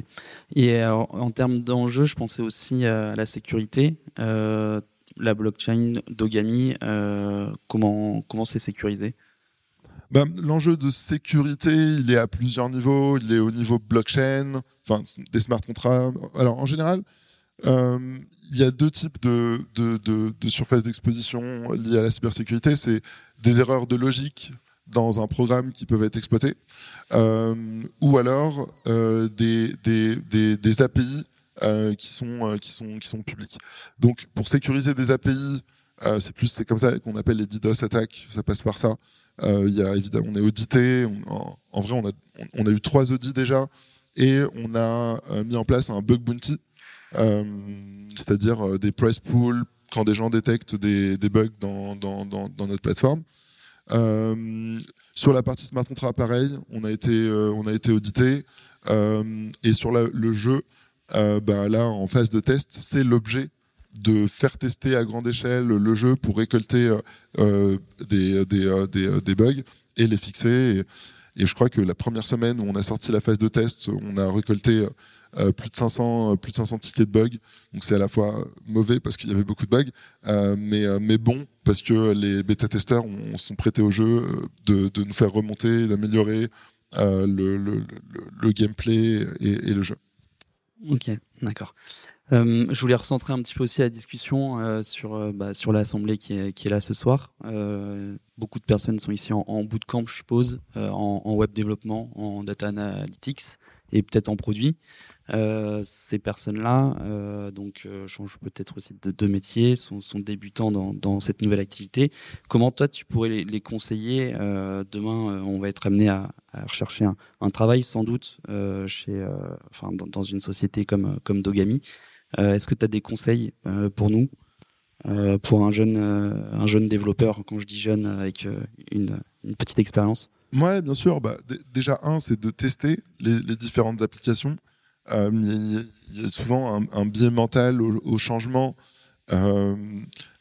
Et alors, en termes d'enjeux, je pensais aussi à la sécurité. Euh, la blockchain d'Ogami, euh, comment comment c'est sécurisé? Ben, L'enjeu de sécurité, il est à plusieurs niveaux. Il est au niveau blockchain, enfin des smart contracts. Alors en général, euh, il y a deux types de, de, de, de surfaces d'exposition liées à la cybersécurité. C'est des erreurs de logique dans un programme qui peuvent être exploités, euh, ou alors euh, des, API euh, qui sont euh, qui sont qui sont publics. Donc pour sécuriser des API, euh, c'est plus c'est comme ça qu'on appelle les DDoS attaques. Ça passe par ça. Euh, y a évidemment on est audité. En, vrai on a on a eu trois audits déjà et on a mis en place un bug bounty, c'est-à-dire des price pools quand des gens détectent des, bugs dans, dans notre plateforme. Euh, sur la partie smart contract, pareil, on a été, euh, on a audité. Euh, et sur le jeu, ben là, en phase de test, c'est l'objet de faire tester à grande échelle le jeu pour récolter euh, des, bugs et les fixer. Et, je crois que la première semaine où on a sorti la phase de test, on a récolté euh, plus de 500 plus de 500 tickets de bugs. Donc c'est à la fois mauvais parce qu'il y avait beaucoup de bugs, euh, mais mais bon parce que les bêta testeurs ont, sont prêtés au jeu de, de nous faire remonter, d'améliorer euh, le, le, le, gameplay et, le jeu. Ok, d'accord. Euh, je voulais recentrer un petit peu aussi la discussion euh, sur bah, sur l'assemblée qui est, qui est là ce soir. beaucoup de personnes sont ici en, en bootcamp, je suppose, en, en, web développement, en data analytics et peut-être en produit. Euh, ces personnes-là, euh, donc euh, changent peut-être aussi de, métier, sont, sont débutants dans, cette nouvelle activité. Comment toi tu pourrais les, conseiller Demain, on va être amené à, rechercher un, travail sans doute chez, enfin dans, une société comme comme Dogami. Est-ce que tu as des conseils pour nous, pour un jeune un jeune développeur Quand je dis jeune, avec une, petite expérience? Ouais, bien sûr. Bah, déjà un, c'est de tester les différentes applications. Euh, il y a souvent un, biais mental au, changement. Euh,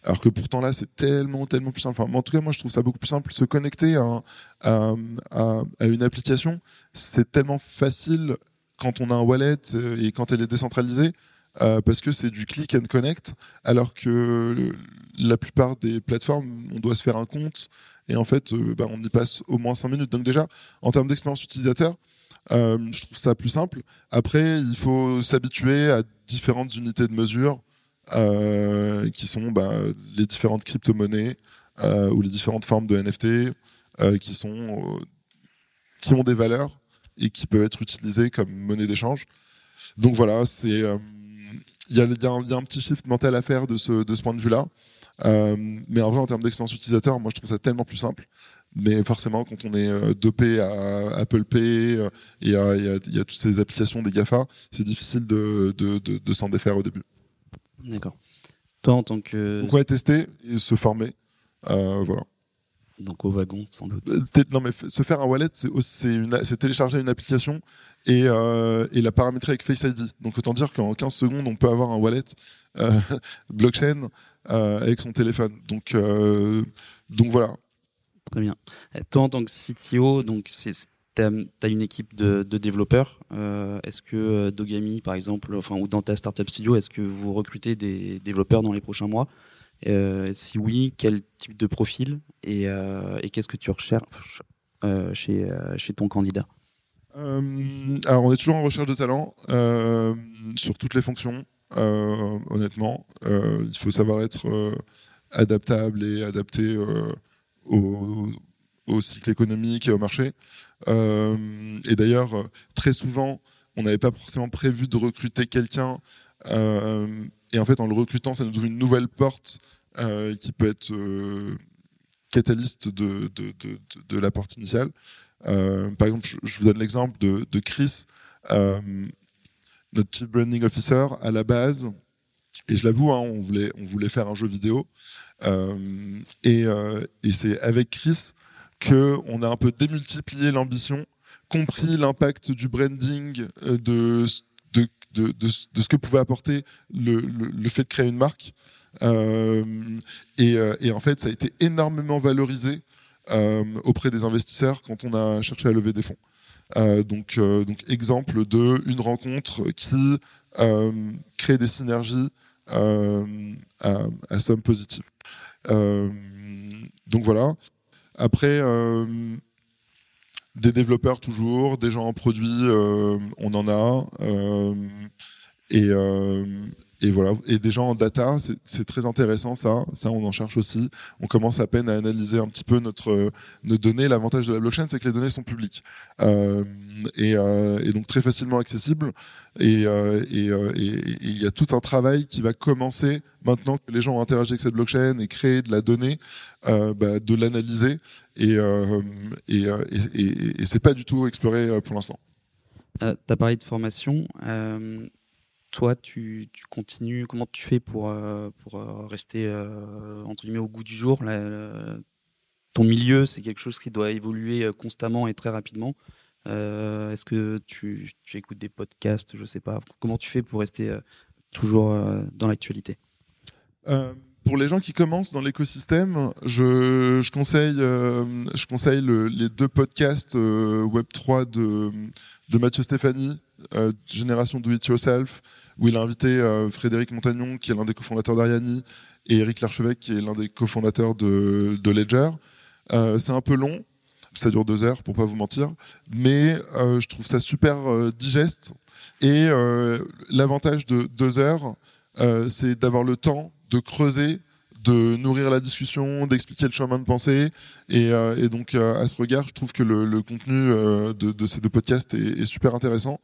alors que pourtant là, c'est tellement, tellement plus simple. Enfin, en tout cas, moi, je trouve ça beaucoup plus simple. Se connecter à, une application, c'est tellement facile quand on a un wallet et quand elle est décentralisée, parce que c'est du click and connect, alors que la plupart des plateformes, on doit se faire un compte et en fait, bah, on y passe au moins 5 minutes. Donc déjà, en termes d'expérience utilisateur, je trouve ça plus simple. Après, il faut s'habituer à différentes unités de mesure qui sont bah, les différentes crypto-monnaies ou les différentes formes de NFT qui sont qui ont des valeurs et qui peuvent être utilisées comme monnaie d'échange. Donc voilà, c'est euh, il y, a, un petit shift mental à faire de ce, point de vue-là. Euh, mais en vrai, en termes d'expérience utilisateur, moi je trouve ça tellement plus simple. Mais forcément, quand on est euh, dopé à Apple Pay et il y, a, toutes ces applications des GAFA, c'est difficile de, de, de, s'en défaire au début. D'accord. Toi, en tant que. Donc, ouais, tester et se former. voilà donc au wagon sans doute. Euh, non mais se faire un wallet, c'est télécharger une application et, euh, et, la paramétrer avec Face ID. Donc autant dire qu'en 15 secondes, on peut avoir un wallet euh, (laughs) blockchain avec son téléphone. Donc, donc voilà. Très bien. Toi en tant que CTO, donc tu as, une équipe de, développeurs. est-ce que Dogami, par exemple, ou dans ta startup studio, est-ce que vous recrutez des développeurs dans les prochains mois? Euh, si oui, quel type de profil? Et, euh, qu'est-ce que tu recherches euh, chez, chez ton candidat? Alors, on est toujours en recherche de talent sur toutes les fonctions. honnêtement, il faut savoir être adaptable et adapté au, cycle économique et au marché. et d'ailleurs, très souvent, on n'avait pas forcément prévu de recruter quelqu'un et en fait, en le recrutant, ça nous ouvre une nouvelle porte euh, qui peut être euh, catalyste de, la porte initiale. Euh, par exemple, je, vous donne l'exemple de, de Chris, notre Chief Branding Officer, à la base, et je l'avoue, hein, on, voulait, on voulait faire un jeu vidéo. Et, et c'est avec Chris qu'on a un peu démultiplié l'ambition, compris l'impact du branding, de de, de, ce que pouvait apporter le, le, fait de créer une marque. Euh, et, euh, en fait, ça a été énormément valorisé euh, auprès des investisseurs quand on a cherché à lever des fonds. donc, donc, exemple de une rencontre qui crée des synergies à, à, somme positive. donc voilà. Après, des développeurs toujours, des gens en produit, euh, on en a. Euh, et, euh, et voilà. Et des gens en data, c'est très intéressant ça. Ça, on en cherche aussi. On commence à peine à analyser un petit peu notre nos données. L'avantage de la blockchain, c'est que les données sont publiques euh, et, euh, et, donc très facilement accessibles. Et il y a tout un travail qui va commencer maintenant que les gens ont interagi avec cette blockchain et créé de la donnée, bah, de l'analyser et, euh, et, euh, c'est pas du tout exploré euh, pour l'instant. Euh, tu as parlé de formation. Toi, tu, continues. Comment tu fais pour, pour rester entre guillemets au goût du jour Ton milieu, c'est quelque chose qui doit évoluer constamment et très rapidement. Est-ce que tu, tu, écoutes des podcasts Je sais pas. Comment tu fais pour rester toujours dans l'actualité? Pour les gens qui commencent dans l'écosystème, je, conseille, euh, les deux podcasts euh, Web3 de, de Mathieu Stéphanie, euh, Génération Do It Yourself, où il a invité euh, Frédéric Montagnon, qui est l'un des cofondateurs d'Ariani, et Eric Larchevêque, qui est l'un des cofondateurs de, de Ledger. c'est un peu long, ça dure deux heures pour pas vous mentir, mais je trouve ça super digeste. Et l'avantage de deux heures, c'est d'avoir le temps de creuser, de nourrir la discussion, d'expliquer le chemin de pensée. Et, euh, donc, euh, à ce regard, je trouve que le, contenu euh, de, ces deux podcasts est, super intéressant.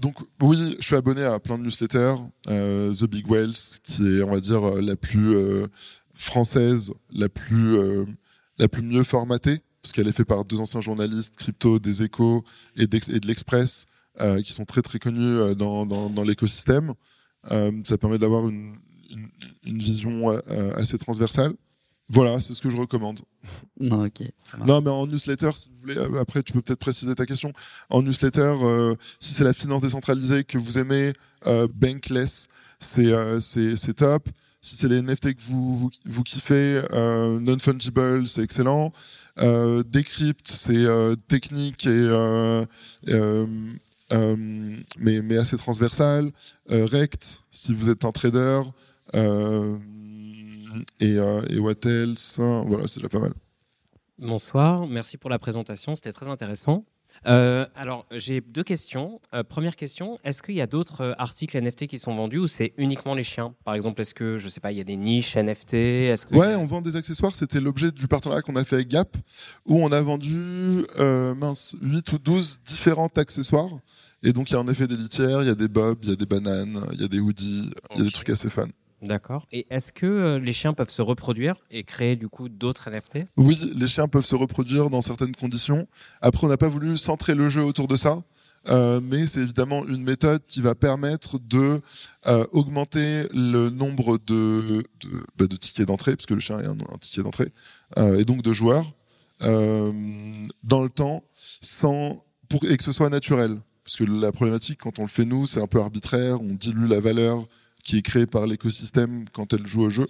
Donc, oui, je suis abonné à plein de newsletters. The Big Wells, qui est, on va dire, la plus française, la plus, la plus mieux formatée, parce qu'elle est faite par deux anciens journalistes, crypto, des échos et, de l'Express, qui sont très, très connus dans, dans l'écosystème. ça permet d'avoir une, une, vision euh, euh, assez transversale. Voilà, c'est ce que je recommande. (laughs) Non, ok. Non, mais en newsletter, si vous voulez, euh, après, tu peux peut-être préciser ta question. En newsletter, si c'est la finance décentralisée que vous aimez, Bankless, c'est c'est top. Si c'est les NFT que vous, vous, vous kiffez, Non-Fungible, c'est excellent. Decrypt, c'est technique et mais, mais assez transversal. Rect, si vous êtes un trader. Et, et what else Voilà, c'est déjà pas mal. Bonsoir, merci pour la présentation, c'était très intéressant. Euh, alors, j'ai deux questions. Euh, première question, est-ce qu'il y a d'autres euh, articles NFT qui sont vendus ou c'est uniquement les chiens? Par exemple, est-ce que, je sais pas, il y a des niches NFT que... Ouais, on vend des accessoires. C'était l'objet du partenariat qu'on a fait avec Gap, où on a vendu mince, 8 ou 12 différents accessoires. Et donc, il y a en effet des litières, il y a des bobs, il y a des bananes, il y a des hoodies, il y a des trucs assez fun. D'accord. Et est-ce que euh, les chiens peuvent se reproduire et créer du coup d'autres NFT Oui, les chiens peuvent se reproduire dans certaines conditions. Après, on n'a pas voulu centrer le jeu autour de ça. Euh, mais c'est évidemment une méthode qui va permettre de euh, augmenter le nombre de, bah, de tickets d'entrée, puisque le chien est un, un ticket d'entrée, et donc de joueurs dans le temps, sans pour et que ce soit naturel. Parce que la problématique, quand on le fait nous, c'est un peu arbitraire, on dilue la valeur qui est créée par l'écosystème quand elle joue au jeu.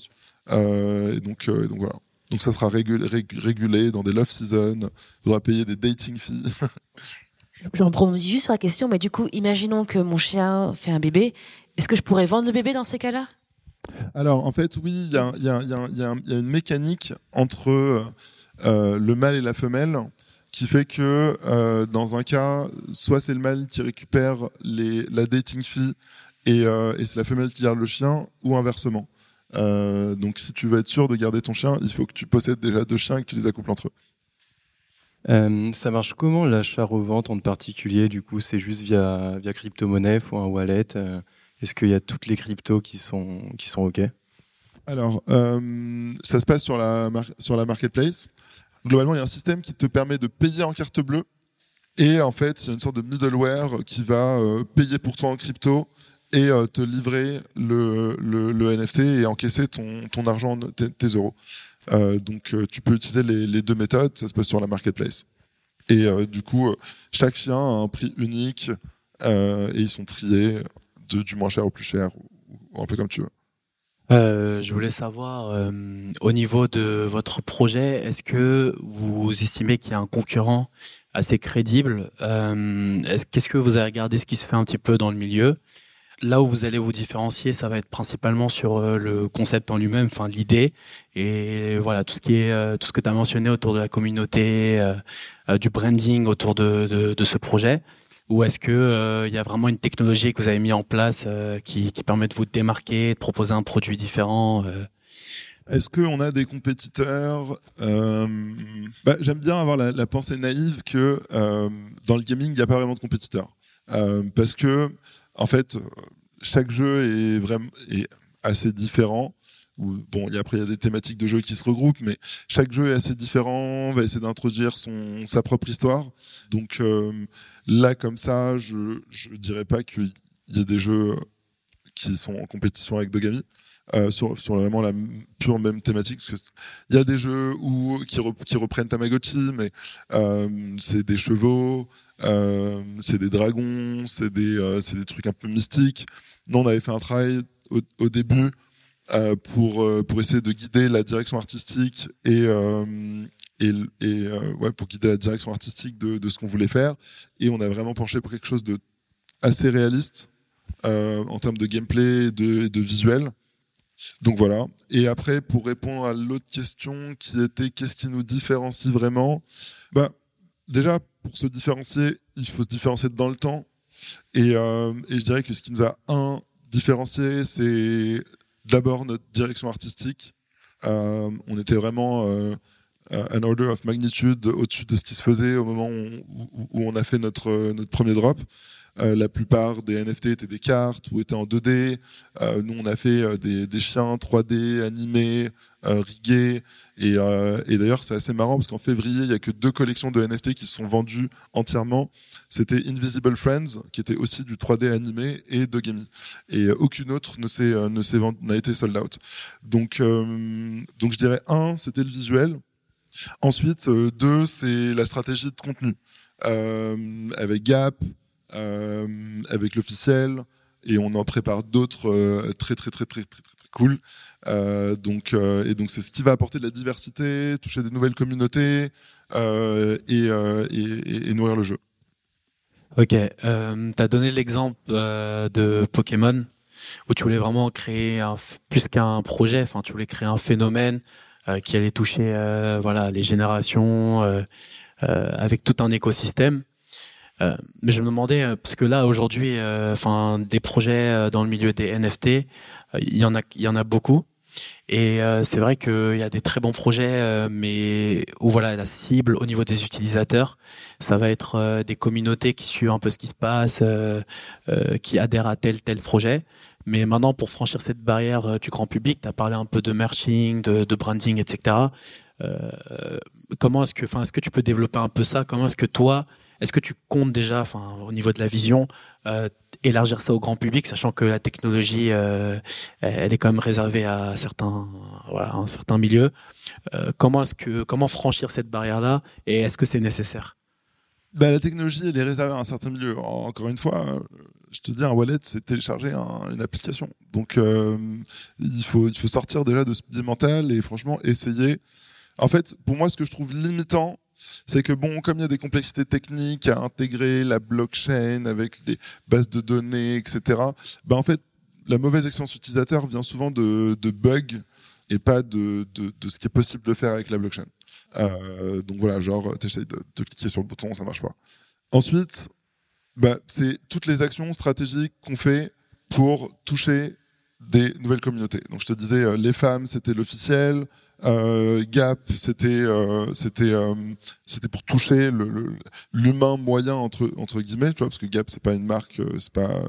Euh, et donc, euh, donc voilà. Donc ça sera régulé, dans des love seasons. Il faudra payer des dating fees. (laughs) J'en promets juste sur la question, mais du coup, imaginons que mon chien fait un bébé. Est-ce que je pourrais vendre le bébé dans ces cas-là? Alors, en fait, oui, il y, a, une mécanique entre euh, le mâle et la femelle qui fait que dans un cas, soit c'est le mâle qui récupère les, la dating fee euh, et, c'est la femelle qui garde le chien ou inversement. Euh, donc si tu veux être sûr de garder ton chien, il faut que tu possèdes déjà deux chiens et que tu les accouples entre eux. Euh, ça marche comment l'achat-revente en particulier? Du coup, c'est juste via, via crypto-monnaie ou un wallet Est-ce qu'il y a toutes les cryptos qui sont, qui sont OK? Alors, ça se passe sur la, sur la marketplace. Globalement, il y a un système qui te permet de payer en carte bleue. Et en fait, il y a une sorte de middleware qui va payer pour toi en crypto et euh, te livrer le, le, NFT et encaisser ton, argent, tes, euros. Euh, donc euh, tu peux utiliser les, deux méthodes, ça se passe sur la marketplace. Et du coup, chaque chien a un prix unique et ils sont triés du moins cher au plus cher, ou, un peu comme tu veux. Je voulais savoir, au niveau de votre projet, est-ce que vous estimez qu'il y a un concurrent assez crédible? Euh, Qu'est-ce que vous avez regardé ce qui se fait un petit peu dans le milieu? Là où vous allez vous différencier, ça va être principalement sur euh, le concept en lui-même, enfin l'idée, et voilà tout ce qui est euh, tout ce que tu as mentionné autour de la communauté, euh, du branding autour de, ce projet. Ou est-ce que il y a vraiment une technologie que vous avez mis en place qui, qui permet de vous démarquer, de proposer un produit différent Est-ce qu'on a des compétiteurs bah, J'aime bien avoir la, la, pensée naïve que dans le gaming, il n'y a pas vraiment de compétiteurs. parce que en fait, chaque jeu est vraiment est assez différent. bon, y après il y a des thématiques de jeu qui se regroupent, mais chaque jeu est assez différent, va essayer d'introduire sa propre histoire. Donc euh, là, comme ça, je je dirais pas qu'il y a des jeux qui sont en compétition avec Dogami. Euh, sur, sur vraiment la pure même thématique. Il y a des jeux où, qui, reprennent Tamagotchi, mais euh, c'est des chevaux, c'est des dragons, c'est des, euh, des trucs un peu mystiques. Nous, on avait fait un travail au, au début euh, pour, euh, pour essayer de guider la direction artistique et, et, et ouais, pour guider la direction artistique de, de ce qu'on voulait faire. Et on a vraiment penché pour quelque chose de assez réaliste en termes de gameplay et de, de visuel. Donc voilà. Et après, pour répondre à l'autre question qui était qu'est-ce qui nous différencie vraiment, bah déjà pour se différencier, il faut se différencier dans le temps. Et, euh, et je dirais que ce qui nous a un différencié, c'est d'abord notre direction artistique. Euh, on était vraiment euh, un order of magnitude au-dessus de ce qui se faisait au moment où, on a fait notre, notre premier drop. Euh, la plupart des NFT étaient des cartes ou étaient en 2D. Euh, nous, on a fait euh, des, chiens 3D animés, rigués. Et, et d'ailleurs, c'est assez marrant parce qu'en février, il y a que deux collections de NFT qui se sont vendues entièrement. C'était Invisible Friends, qui était aussi du 3D animé, et Dogami. Et aucune autre ne s'est n'a été sold out. Donc donc je dirais un, c'était le visuel. Ensuite, deux, c'est la stratégie de contenu. Euh, avec Gap, euh, avec l'officiel et on en prépare d'autres euh, très, très, très, très, très, très, cool. Euh, donc, et donc c'est ce qui va apporter de la diversité, toucher des nouvelles communautés et, et, et, nourrir le jeu. Ok, euh, tu as donné l'exemple euh, de Pokémon où tu voulais vraiment créer un, plus qu'un projet, tu voulais créer un phénomène euh, qui allait toucher euh, voilà les générations euh, avec tout un écosystème. mais je me demandais parce que là aujourd'hui, enfin des projets dans le milieu des NFT, il y en a il y en a beaucoup. Et euh, c'est vrai qu'il y a des très bons projets, euh, mais où voilà la cible au niveau des utilisateurs, ça va être euh, des communautés qui suivent un peu ce qui se passe, qui adhèrent à tel tel projet. Mais maintenant, pour franchir cette barrière du grand public, tu as parlé un peu de merching, de, branding, etc. comment est-ce que, enfin, est-ce que tu peux développer un peu ça? Comment est-ce que toi, est-ce que tu comptes déjà, enfin, au niveau de la vision, élargir ça au grand public, sachant que la technologie, euh, elle est quand même réservée à certains, voilà, un certain milieu. Euh, comment est-ce que, comment franchir cette barrière-là, et est-ce que c'est nécessaire? Bah, la technologie, elle est réservée à un certain milieu. Encore une fois, je te dis, un wallet, c'est télécharger une application. Donc, euh, il faut, sortir déjà de ce biais mental et franchement essayer. En fait, pour moi, ce que je trouve limitant, c'est que bon, comme il y a des complexités techniques à intégrer la blockchain avec des bases de données, etc. Ben en fait, la mauvaise expérience utilisateur vient souvent de, bugs et pas de, ce qui est possible de faire avec la blockchain. Euh, donc voilà, genre, tu de, de cliquer sur le bouton, ça marche pas. Ensuite, bah, c'est toutes les actions stratégiques qu'on fait pour toucher des nouvelles communautés. Donc je te disais, euh, les femmes, c'était l'officiel. Euh, Gap, c'était euh, c'était euh, c'était pour toucher l'humain moyen entre entre guillemets, tu vois, parce que Gap c'est pas une marque, c'est pas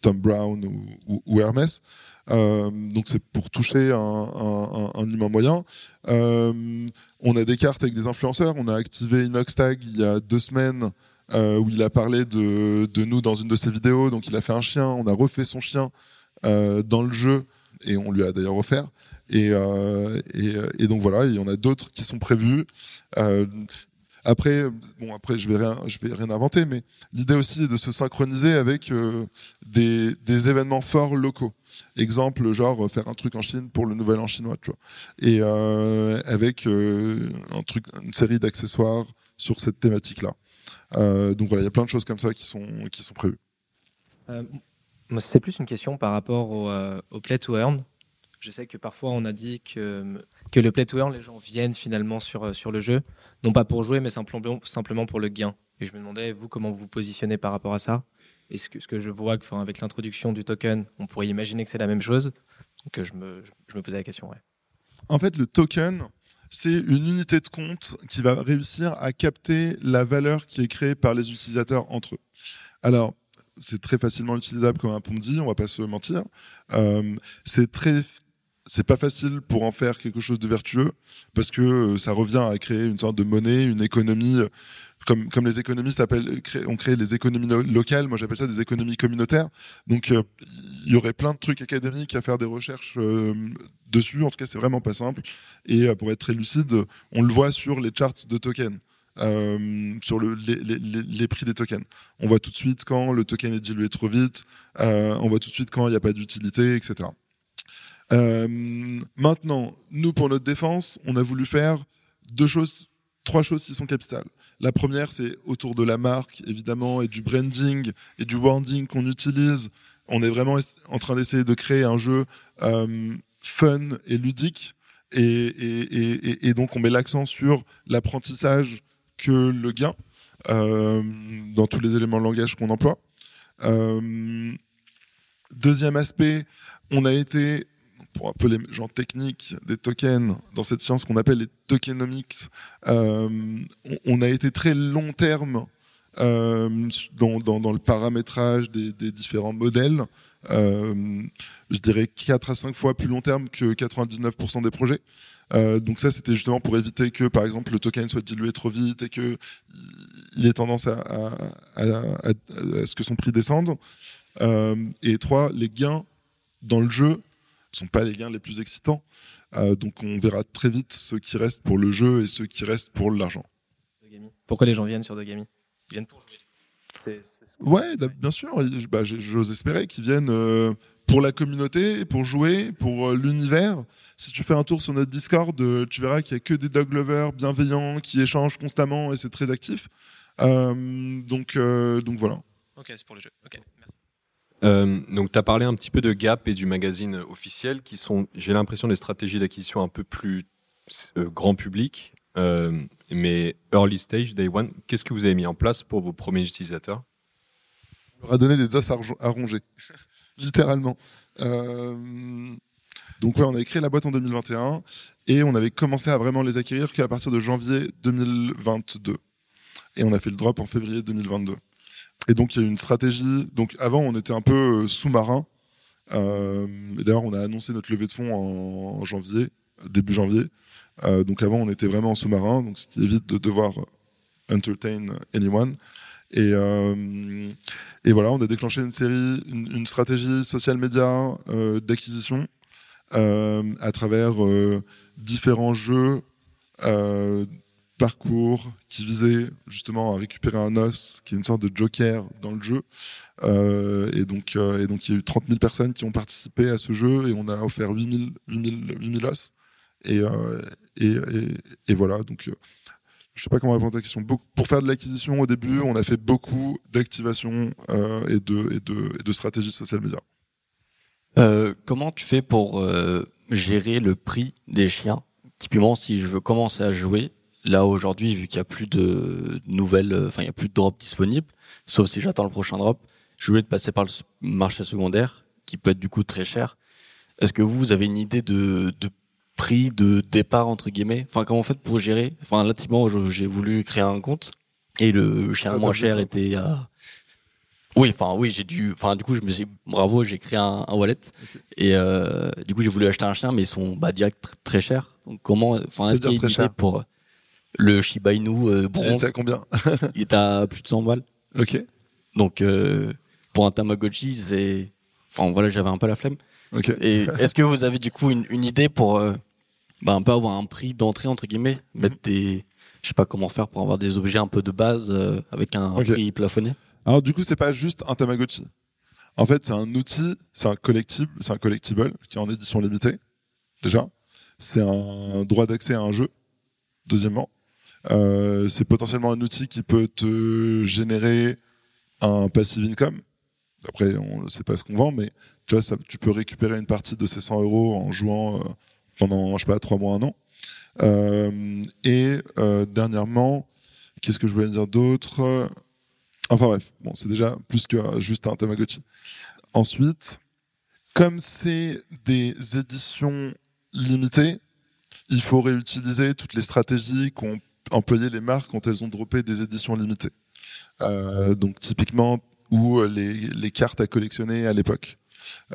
Tom Brown ou, ou, Hermès. donc c'est pour toucher un, un, un, humain moyen. on a des cartes avec des influenceurs. On a activé Inoxtag il y a deux semaines où il a parlé de, de nous dans une de ses vidéos. Donc il a fait un chien. On a refait son chien dans le jeu et on lui a d'ailleurs offert. Et, euh, euh, et, donc voilà, il y en a d'autres qui sont prévus. Euh, après, bon, après, je vais vais rien inventer, mais l'idée aussi est de se synchroniser avec des, des, événements forts locaux. Exemple, genre faire un truc en Chine pour le Nouvel An chinois, tu vois, et euh, avec un truc, une série d'accessoires sur cette thématique-là. Donc voilà, il y a plein de choses comme ça qui sont qui sont prévues. c'est plus une question par rapport au, au play to earn. Je sais que parfois on a dit que, que le play to earn, les gens viennent finalement sur, euh, sur le jeu, non pas pour jouer, mais simplement, simplement pour le gain. Et je me demandais, vous, comment vous vous positionnez par rapport à ça? Est-ce que, ce que je vois que, avec l'introduction du token, on pourrait imaginer que c'est la même chose? Que je me, je me posais la question. Ouais. En fait, le token, c'est une unité de compte qui va réussir à capter la valeur qui est créée par les utilisateurs entre eux. Alors, c'est très facilement utilisable comme un Ponzi, on va pas se mentir. Euh, c'est très c'est pas facile pour en faire quelque chose de vertueux parce que euh, ça revient à créer une sorte de monnaie, une économie comme les économistes appellent ont créé les économies locales, moi j'appelle ça des économies communautaires. Donc euh, il y aurait plein de trucs académiques à faire des recherches dessus, en tout cas c'est vraiment pas simple et pour être très lucide, on le voit sur les charts de tokens. sur le, les, prix des tokens. On voit tout de suite quand le token est dilué trop vite, on voit tout de suite quand il n'y a pas d'utilité, etc. Euh, maintenant, nous, pour notre défense, on a voulu faire deux choses, trois choses qui sont capitales. La première, c'est autour de la marque, évidemment, et du branding et du branding qu'on utilise. On est vraiment en train d'essayer de créer un jeu euh, fun et ludique. Et donc, on met l'accent sur l'apprentissage que le gain euh, dans tous les éléments de langage qu'on emploie. Euh, deuxième aspect, on a été pour un peu les gens techniques des tokens dans cette science qu'on appelle les tokenomics, euh, on, a été très long terme euh, dans, dans, le paramétrage des, des différents modèles. Euh, je dirais 4 à 5 fois plus long terme que 99% des projets. Donc ça, c'était justement pour éviter que, par exemple, le token soit dilué trop vite et que il ait tendance à, à, à, ce que son prix descende. Et trois, les gains dans le jeu ne sont pas les gains les plus excitants. Euh, donc on verra très vite ceux qui restent pour le jeu et ceux qui restent pour l'argent. Pourquoi les gens viennent sur Dogami? Ils viennent pour jouer. Ouais, bien sûr. Bah, j'ose espérer qu'ils viennent euh, pour la communauté, pour jouer, pour euh, l'univers. Si tu fais un tour sur notre Discord, tu verras qu'il y a que des dog lovers bienveillants qui échangent constamment et c'est très actif. Euh, donc, euh, donc voilà. Ok, c'est pour le jeu. Euh, donc, tu as parlé un petit peu de Gap et du magazine officiel, qui sont, j'ai l'impression, des stratégies d'acquisition un peu plus euh, grand public, euh, mais early stage, day one. Qu'est-ce que vous avez mis en place pour vos premiers utilisateurs? On leur a donné des os à ro- à ronger, (laughs) littéralement. Donc ouais, on a créé la boîte en 2021 et on avait commencé à vraiment les acquérir qu'à partir de janvier 2022. Et on a fait le drop en février 2022. Et donc il y a une stratégie. Donc avant, on était un peu euh, sous-marin. Euh, et D'ailleurs, on a annoncé notre levée de fonds en, janvier, début janvier. Euh, donc avant, on était vraiment en sous-marin, donc ce qui évite de devoir entertain anyone. Et, euh, et voilà, on a déclenché une série, une, une stratégie social média euh, d'acquisition euh, à travers euh, différents jeux, euh, parcours qui visaient justement à récupérer un os, qui est une sorte de joker dans le jeu. Euh, et donc, euh, et donc, il y a eu 30 000 personnes qui ont participé à ce jeu et on a offert 8 000, 8 000, 8 000 os. Et, euh, et, et, et voilà, donc je sais pas comment répondre à ta question. Pour faire de l'acquisition au début, on a fait beaucoup d'activation et, de, et, de, et stratégie social media. Comment tu fais pour gérer le prix des chiens? Typiquement, si je veux commencer à jouer, là aujourd'hui, vu qu'il y a plus de nouvelles, euh, enfin il y a plus de drops disponibles, sauf si j'attends le prochain drop, je voulais passer par le marché secondaire, qui peut être du coup très cher. Est-ce que vous, vous avez une idée de, de prix de départ entre guillemets? Enfin, comment vous faites pour gérer? Enfin, là, typiquement, j'ai voulu créer un compte et le chien moins cher était à oui, enfin oui, j'ai dû, enfin du coup je me suis, bravo, j'ai créé un, un wallet. Et euh, du coup j'ai voulu acheter un chien, mais ils sont bah direct tr- très chers. Donc comment, enfin est-ce qu'il y a une idée pour le Shiba Inu euh, bronze t'as combien (laughs) Il est à plus de 100 balles. Ok, Donc euh, pour un Tamagotchi, c'est, enfin voilà, j'avais un peu la flemme. ok. Et (laughs) est-ce que vous avez du coup une, une idée pour euh, bah, un peu avoir un prix d'entrée entre guillemets, mettre des, je sais pas comment faire pour avoir des objets un peu de base euh, avec un prix plafonné? Alors du coup, c'est pas juste un Tamagotchi. En fait, c'est un outil, c'est un collectible, c'est un collectible qui est en édition limitée. Déjà, c'est un droit d'accès à un jeu. Deuxièmement, euh, c'est potentiellement un outil qui peut te générer un passive income. Après, on ne sait pas ce qu'on vend, mais tu vois, tu peux récupérer une partie de ces 100 euros en jouant euh, pendant, je sais pas, trois mois, un an. Euh, et euh, dernièrement, qu'est-ce que je voulais dire d'autre? Enfin bref, bon, c'est déjà plus que juste un Tamagotchi. Ensuite, comme c'est des éditions limitées, il faut réutiliser toutes les stratégies qu'ont employées les marques quand elles ont droppé des éditions limitées. Euh, donc typiquement, ou euh, les, les cartes à collectionner à l'époque.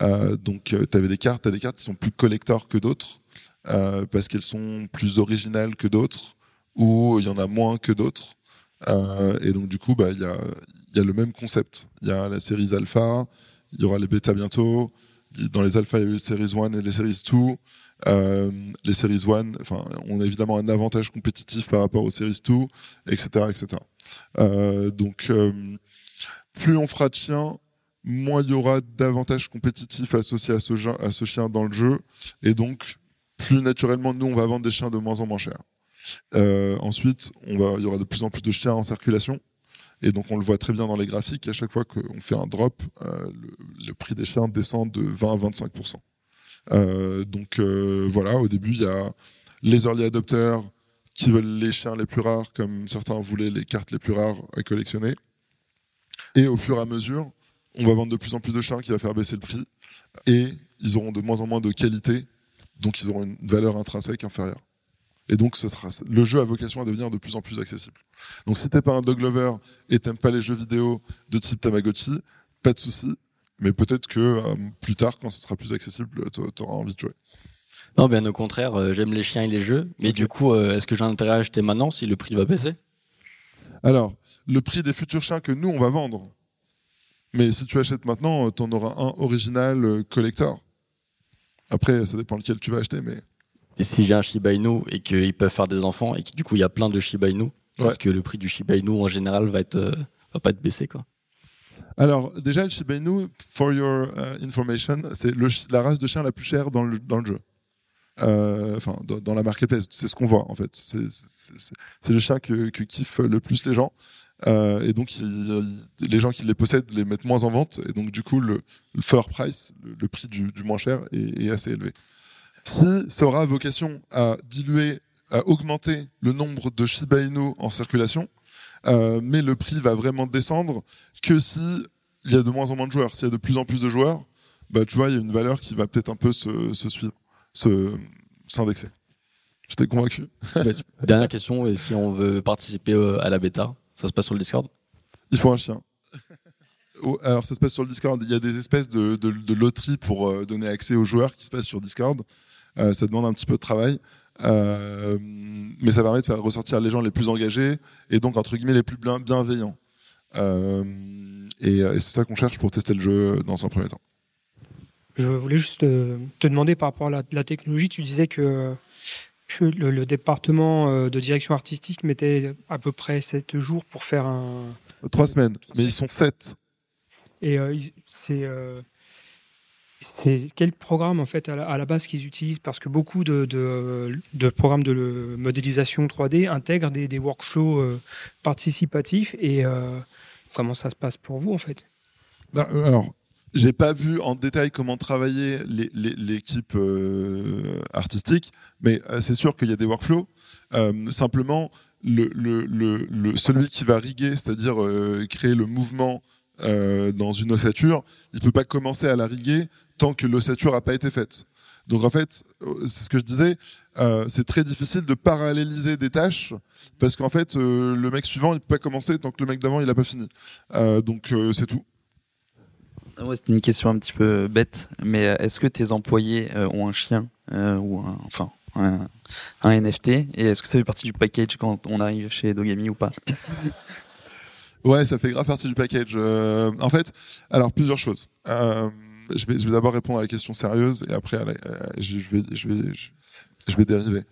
Euh, donc tu avais des cartes, t'as des cartes qui sont plus collector que d'autres, parce qu'elles sont plus originales que d'autres, ou il y en a moins que d'autres. Et donc du coup, bah, il y, a, y a le même concept. Il y a la série Alpha, il y aura les bêta bientôt. Dans les Alpha, il y a eu les séries 1 et les séries 2. Euh, les séries 1, enfin, on a évidemment un avantage compétitif par rapport aux séries 2, etc. etc. Donc, euh, plus on fera de chiens, moins il y aura d'avantages compétitifs associés à ce, chien- dans le jeu. Et donc, plus naturellement, nous, on va vendre des chiens de moins en moins chers. Euh, ensuite, il y aura de plus en plus de chiens en circulation. Et donc, on le voit très bien dans les graphiques. À chaque fois qu'on fait un drop, le, prix des chiens descend de 20 à 25 euh, Donc, euh, voilà, au début, il y a les early adopters qui veulent les chiens les plus rares, comme certains voulaient les cartes les plus rares à collectionner. Et au fur et à mesure, on va vendre de plus en plus de chiens qui va faire baisser le prix. Et ils auront de moins en moins de qualité, donc ils auront une valeur intrinsèque inférieure. Et donc, ce sera, le jeu a vocation à devenir de plus en plus accessible. Donc, si t'es pas un dog lover et t'aimes pas les jeux vidéo de type Tamagotchi, pas de souci. Mais peut-être que euh, plus tard, quand ce sera plus accessible, t'a- t'auras envie de jouer. Non, bien au contraire, euh, j'aime les chiens et les jeux. Mais du coup, euh, est-ce que j'ai intérêt à acheter maintenant si le prix va baisser? Alors, le prix des futurs chiens que nous, on va vendre. Mais si tu achètes maintenant, euh, t'en auras un original collector. Après, ça dépend lequel tu vas acheter, mais Et si j'ai un Shiba Inu et qu'ils peuvent faire des enfants et que du coup il y a plein de Shiba Inu, est-ce que le prix du Shiba Inu en général va être va pas être baissé quoi? Alors, déjà, le Shiba Inu, for your uh, information, c'est la race de chien la plus chère dans le, dans le jeu. Euh, Enfin, dans, dans la marketplace, c'est ce qu'on voit en fait. C'est- le chien que, kiffent le plus les gens. Euh, et donc, les gens qui les possèdent les mettent moins en vente. Et donc, du coup, le, le floor price, le, prix du, du moins cher, est, est assez élevé. Si ça aura vocation à diluer, à augmenter le nombre de Shiba Inu en circulation, euh, mais le prix va vraiment descendre que si il y a de moins en moins de joueurs. S'il y a de plus en plus de joueurs, bah, tu vois, il y a une valeur qui va peut-être un peu se, se suivre, se, s'indexer. Je t'ai convaincu. (laughs) Bah, Dernière question, et si on veut participer euh, à la bêta, ça se passe sur le Discord? Il faut un chien. Oh, Alors, ça se passe sur le Discord. Il y a des espèces de, de, de loteries pour euh, donner accès aux joueurs qui se passent sur Discord. Euh, ça demande un petit peu de travail. Euh, mais ça permet de faire ressortir les gens les plus engagés et donc, entre guillemets, les plus bien- bienveillants. Euh, et et c'est ça qu'on cherche pour tester le jeu dans un premier temps. Je voulais juste euh, te demander par rapport à la, la technologie, tu disais que, que le, le département euh, de direction artistique mettait à peu près 7 jours pour faire un... Trois semaines, mais ils sont sept. Et euh, ils- c'est... euh, c'est quel programme en fait à la, base qu'ils utilisent? Parce que beaucoup de, programmes de modélisation 3D intègrent des, workflows euh, participatifs. Et euh, comment ça se passe pour vous en fait? Bah, euh, alors, j'ai pas vu en détail comment les- l'équipe artistique, mais c'est sûr qu'il y a des workflows. Simplement, le, celui qui va riguer, c'est-à-dire créer le mouvement dans une ossature, il peut pas commencer à la riguer tant que l'ossature n'a pas été faite. Donc en fait, euh, c'est ce que je disais, euh, c'est très difficile de paralléliser des tâches parce qu'en fait, euh, le mec suivant, il peut pas commencer tant que le mec d'avant, il a pas fini. Euh, donc c'est tout. Ouais, C'était une question un petit peu bête, mais est-ce que tes employés ont un chien ou un, enfin un, un NFT et est-ce que ça fait partie du package quand on arrive chez Dogami ou pas? Ouais, ça fait grave partie du package. En fait, alors plusieurs choses. Euh, je vais, d'abord répondre à la question sérieuse et après, je, vais, dériver.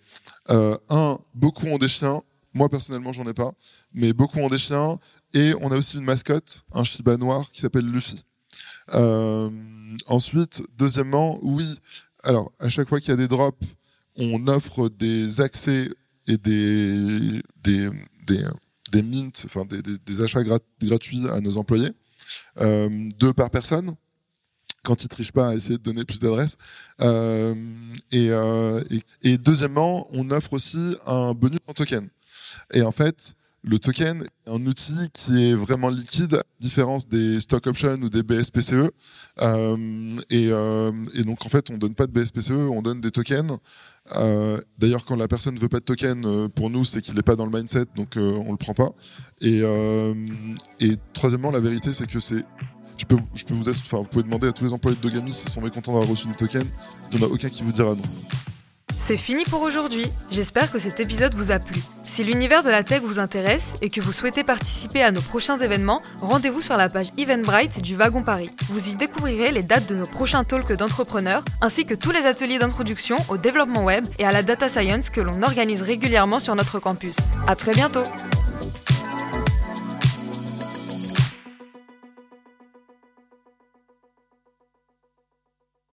Euh, un, beaucoup ont des chiens. Moi personnellement, j'en ai pas, mais beaucoup ont des chiens et on a aussi une mascotte, un Shiba noir qui s'appelle Luffy. Euh, ensuite, deuxièmement, oui. Alors, à chaque fois qu'il y a des drops, on offre des accès et des des des, des mints, enfin des, achats grat- gratuits à nos employés, euh, deux par personne. Quand ils trichent pas, essayer de donner plus d'adresses. Euh, et, euh, et, deuxièmement, on offre aussi un bonus en token. Et en fait, le token est un outil qui est vraiment liquide, à différence des stock options ou des BSPCE. Euh, et, donc, en fait, on donne pas de BSPCE, on donne des tokens. D'ailleurs, quand la personne ne veut pas de token, pour nous, c'est qu'il n'est pas dans le mindset, donc euh, on le prend pas. Et troisièmement, la vérité, c'est que c'est. Vous pouvez demander à tous les employés de Dogami s'ils sont mécontents d'avoir reçu des tokens. Il n'y en a aucun qui vous dira non. C'est fini pour aujourd'hui. J'espère que cet épisode vous a plu. Si l'univers de la tech vous intéresse et que vous souhaitez participer à nos prochains événements, rendez-vous sur la page Eventbrite du Wagon Paris. Vous y découvrirez les dates de nos prochains talks d'entrepreneurs, ainsi que tous les ateliers d'introduction au développement web et à la data science que l'on organise régulièrement sur notre campus. À très bientôt!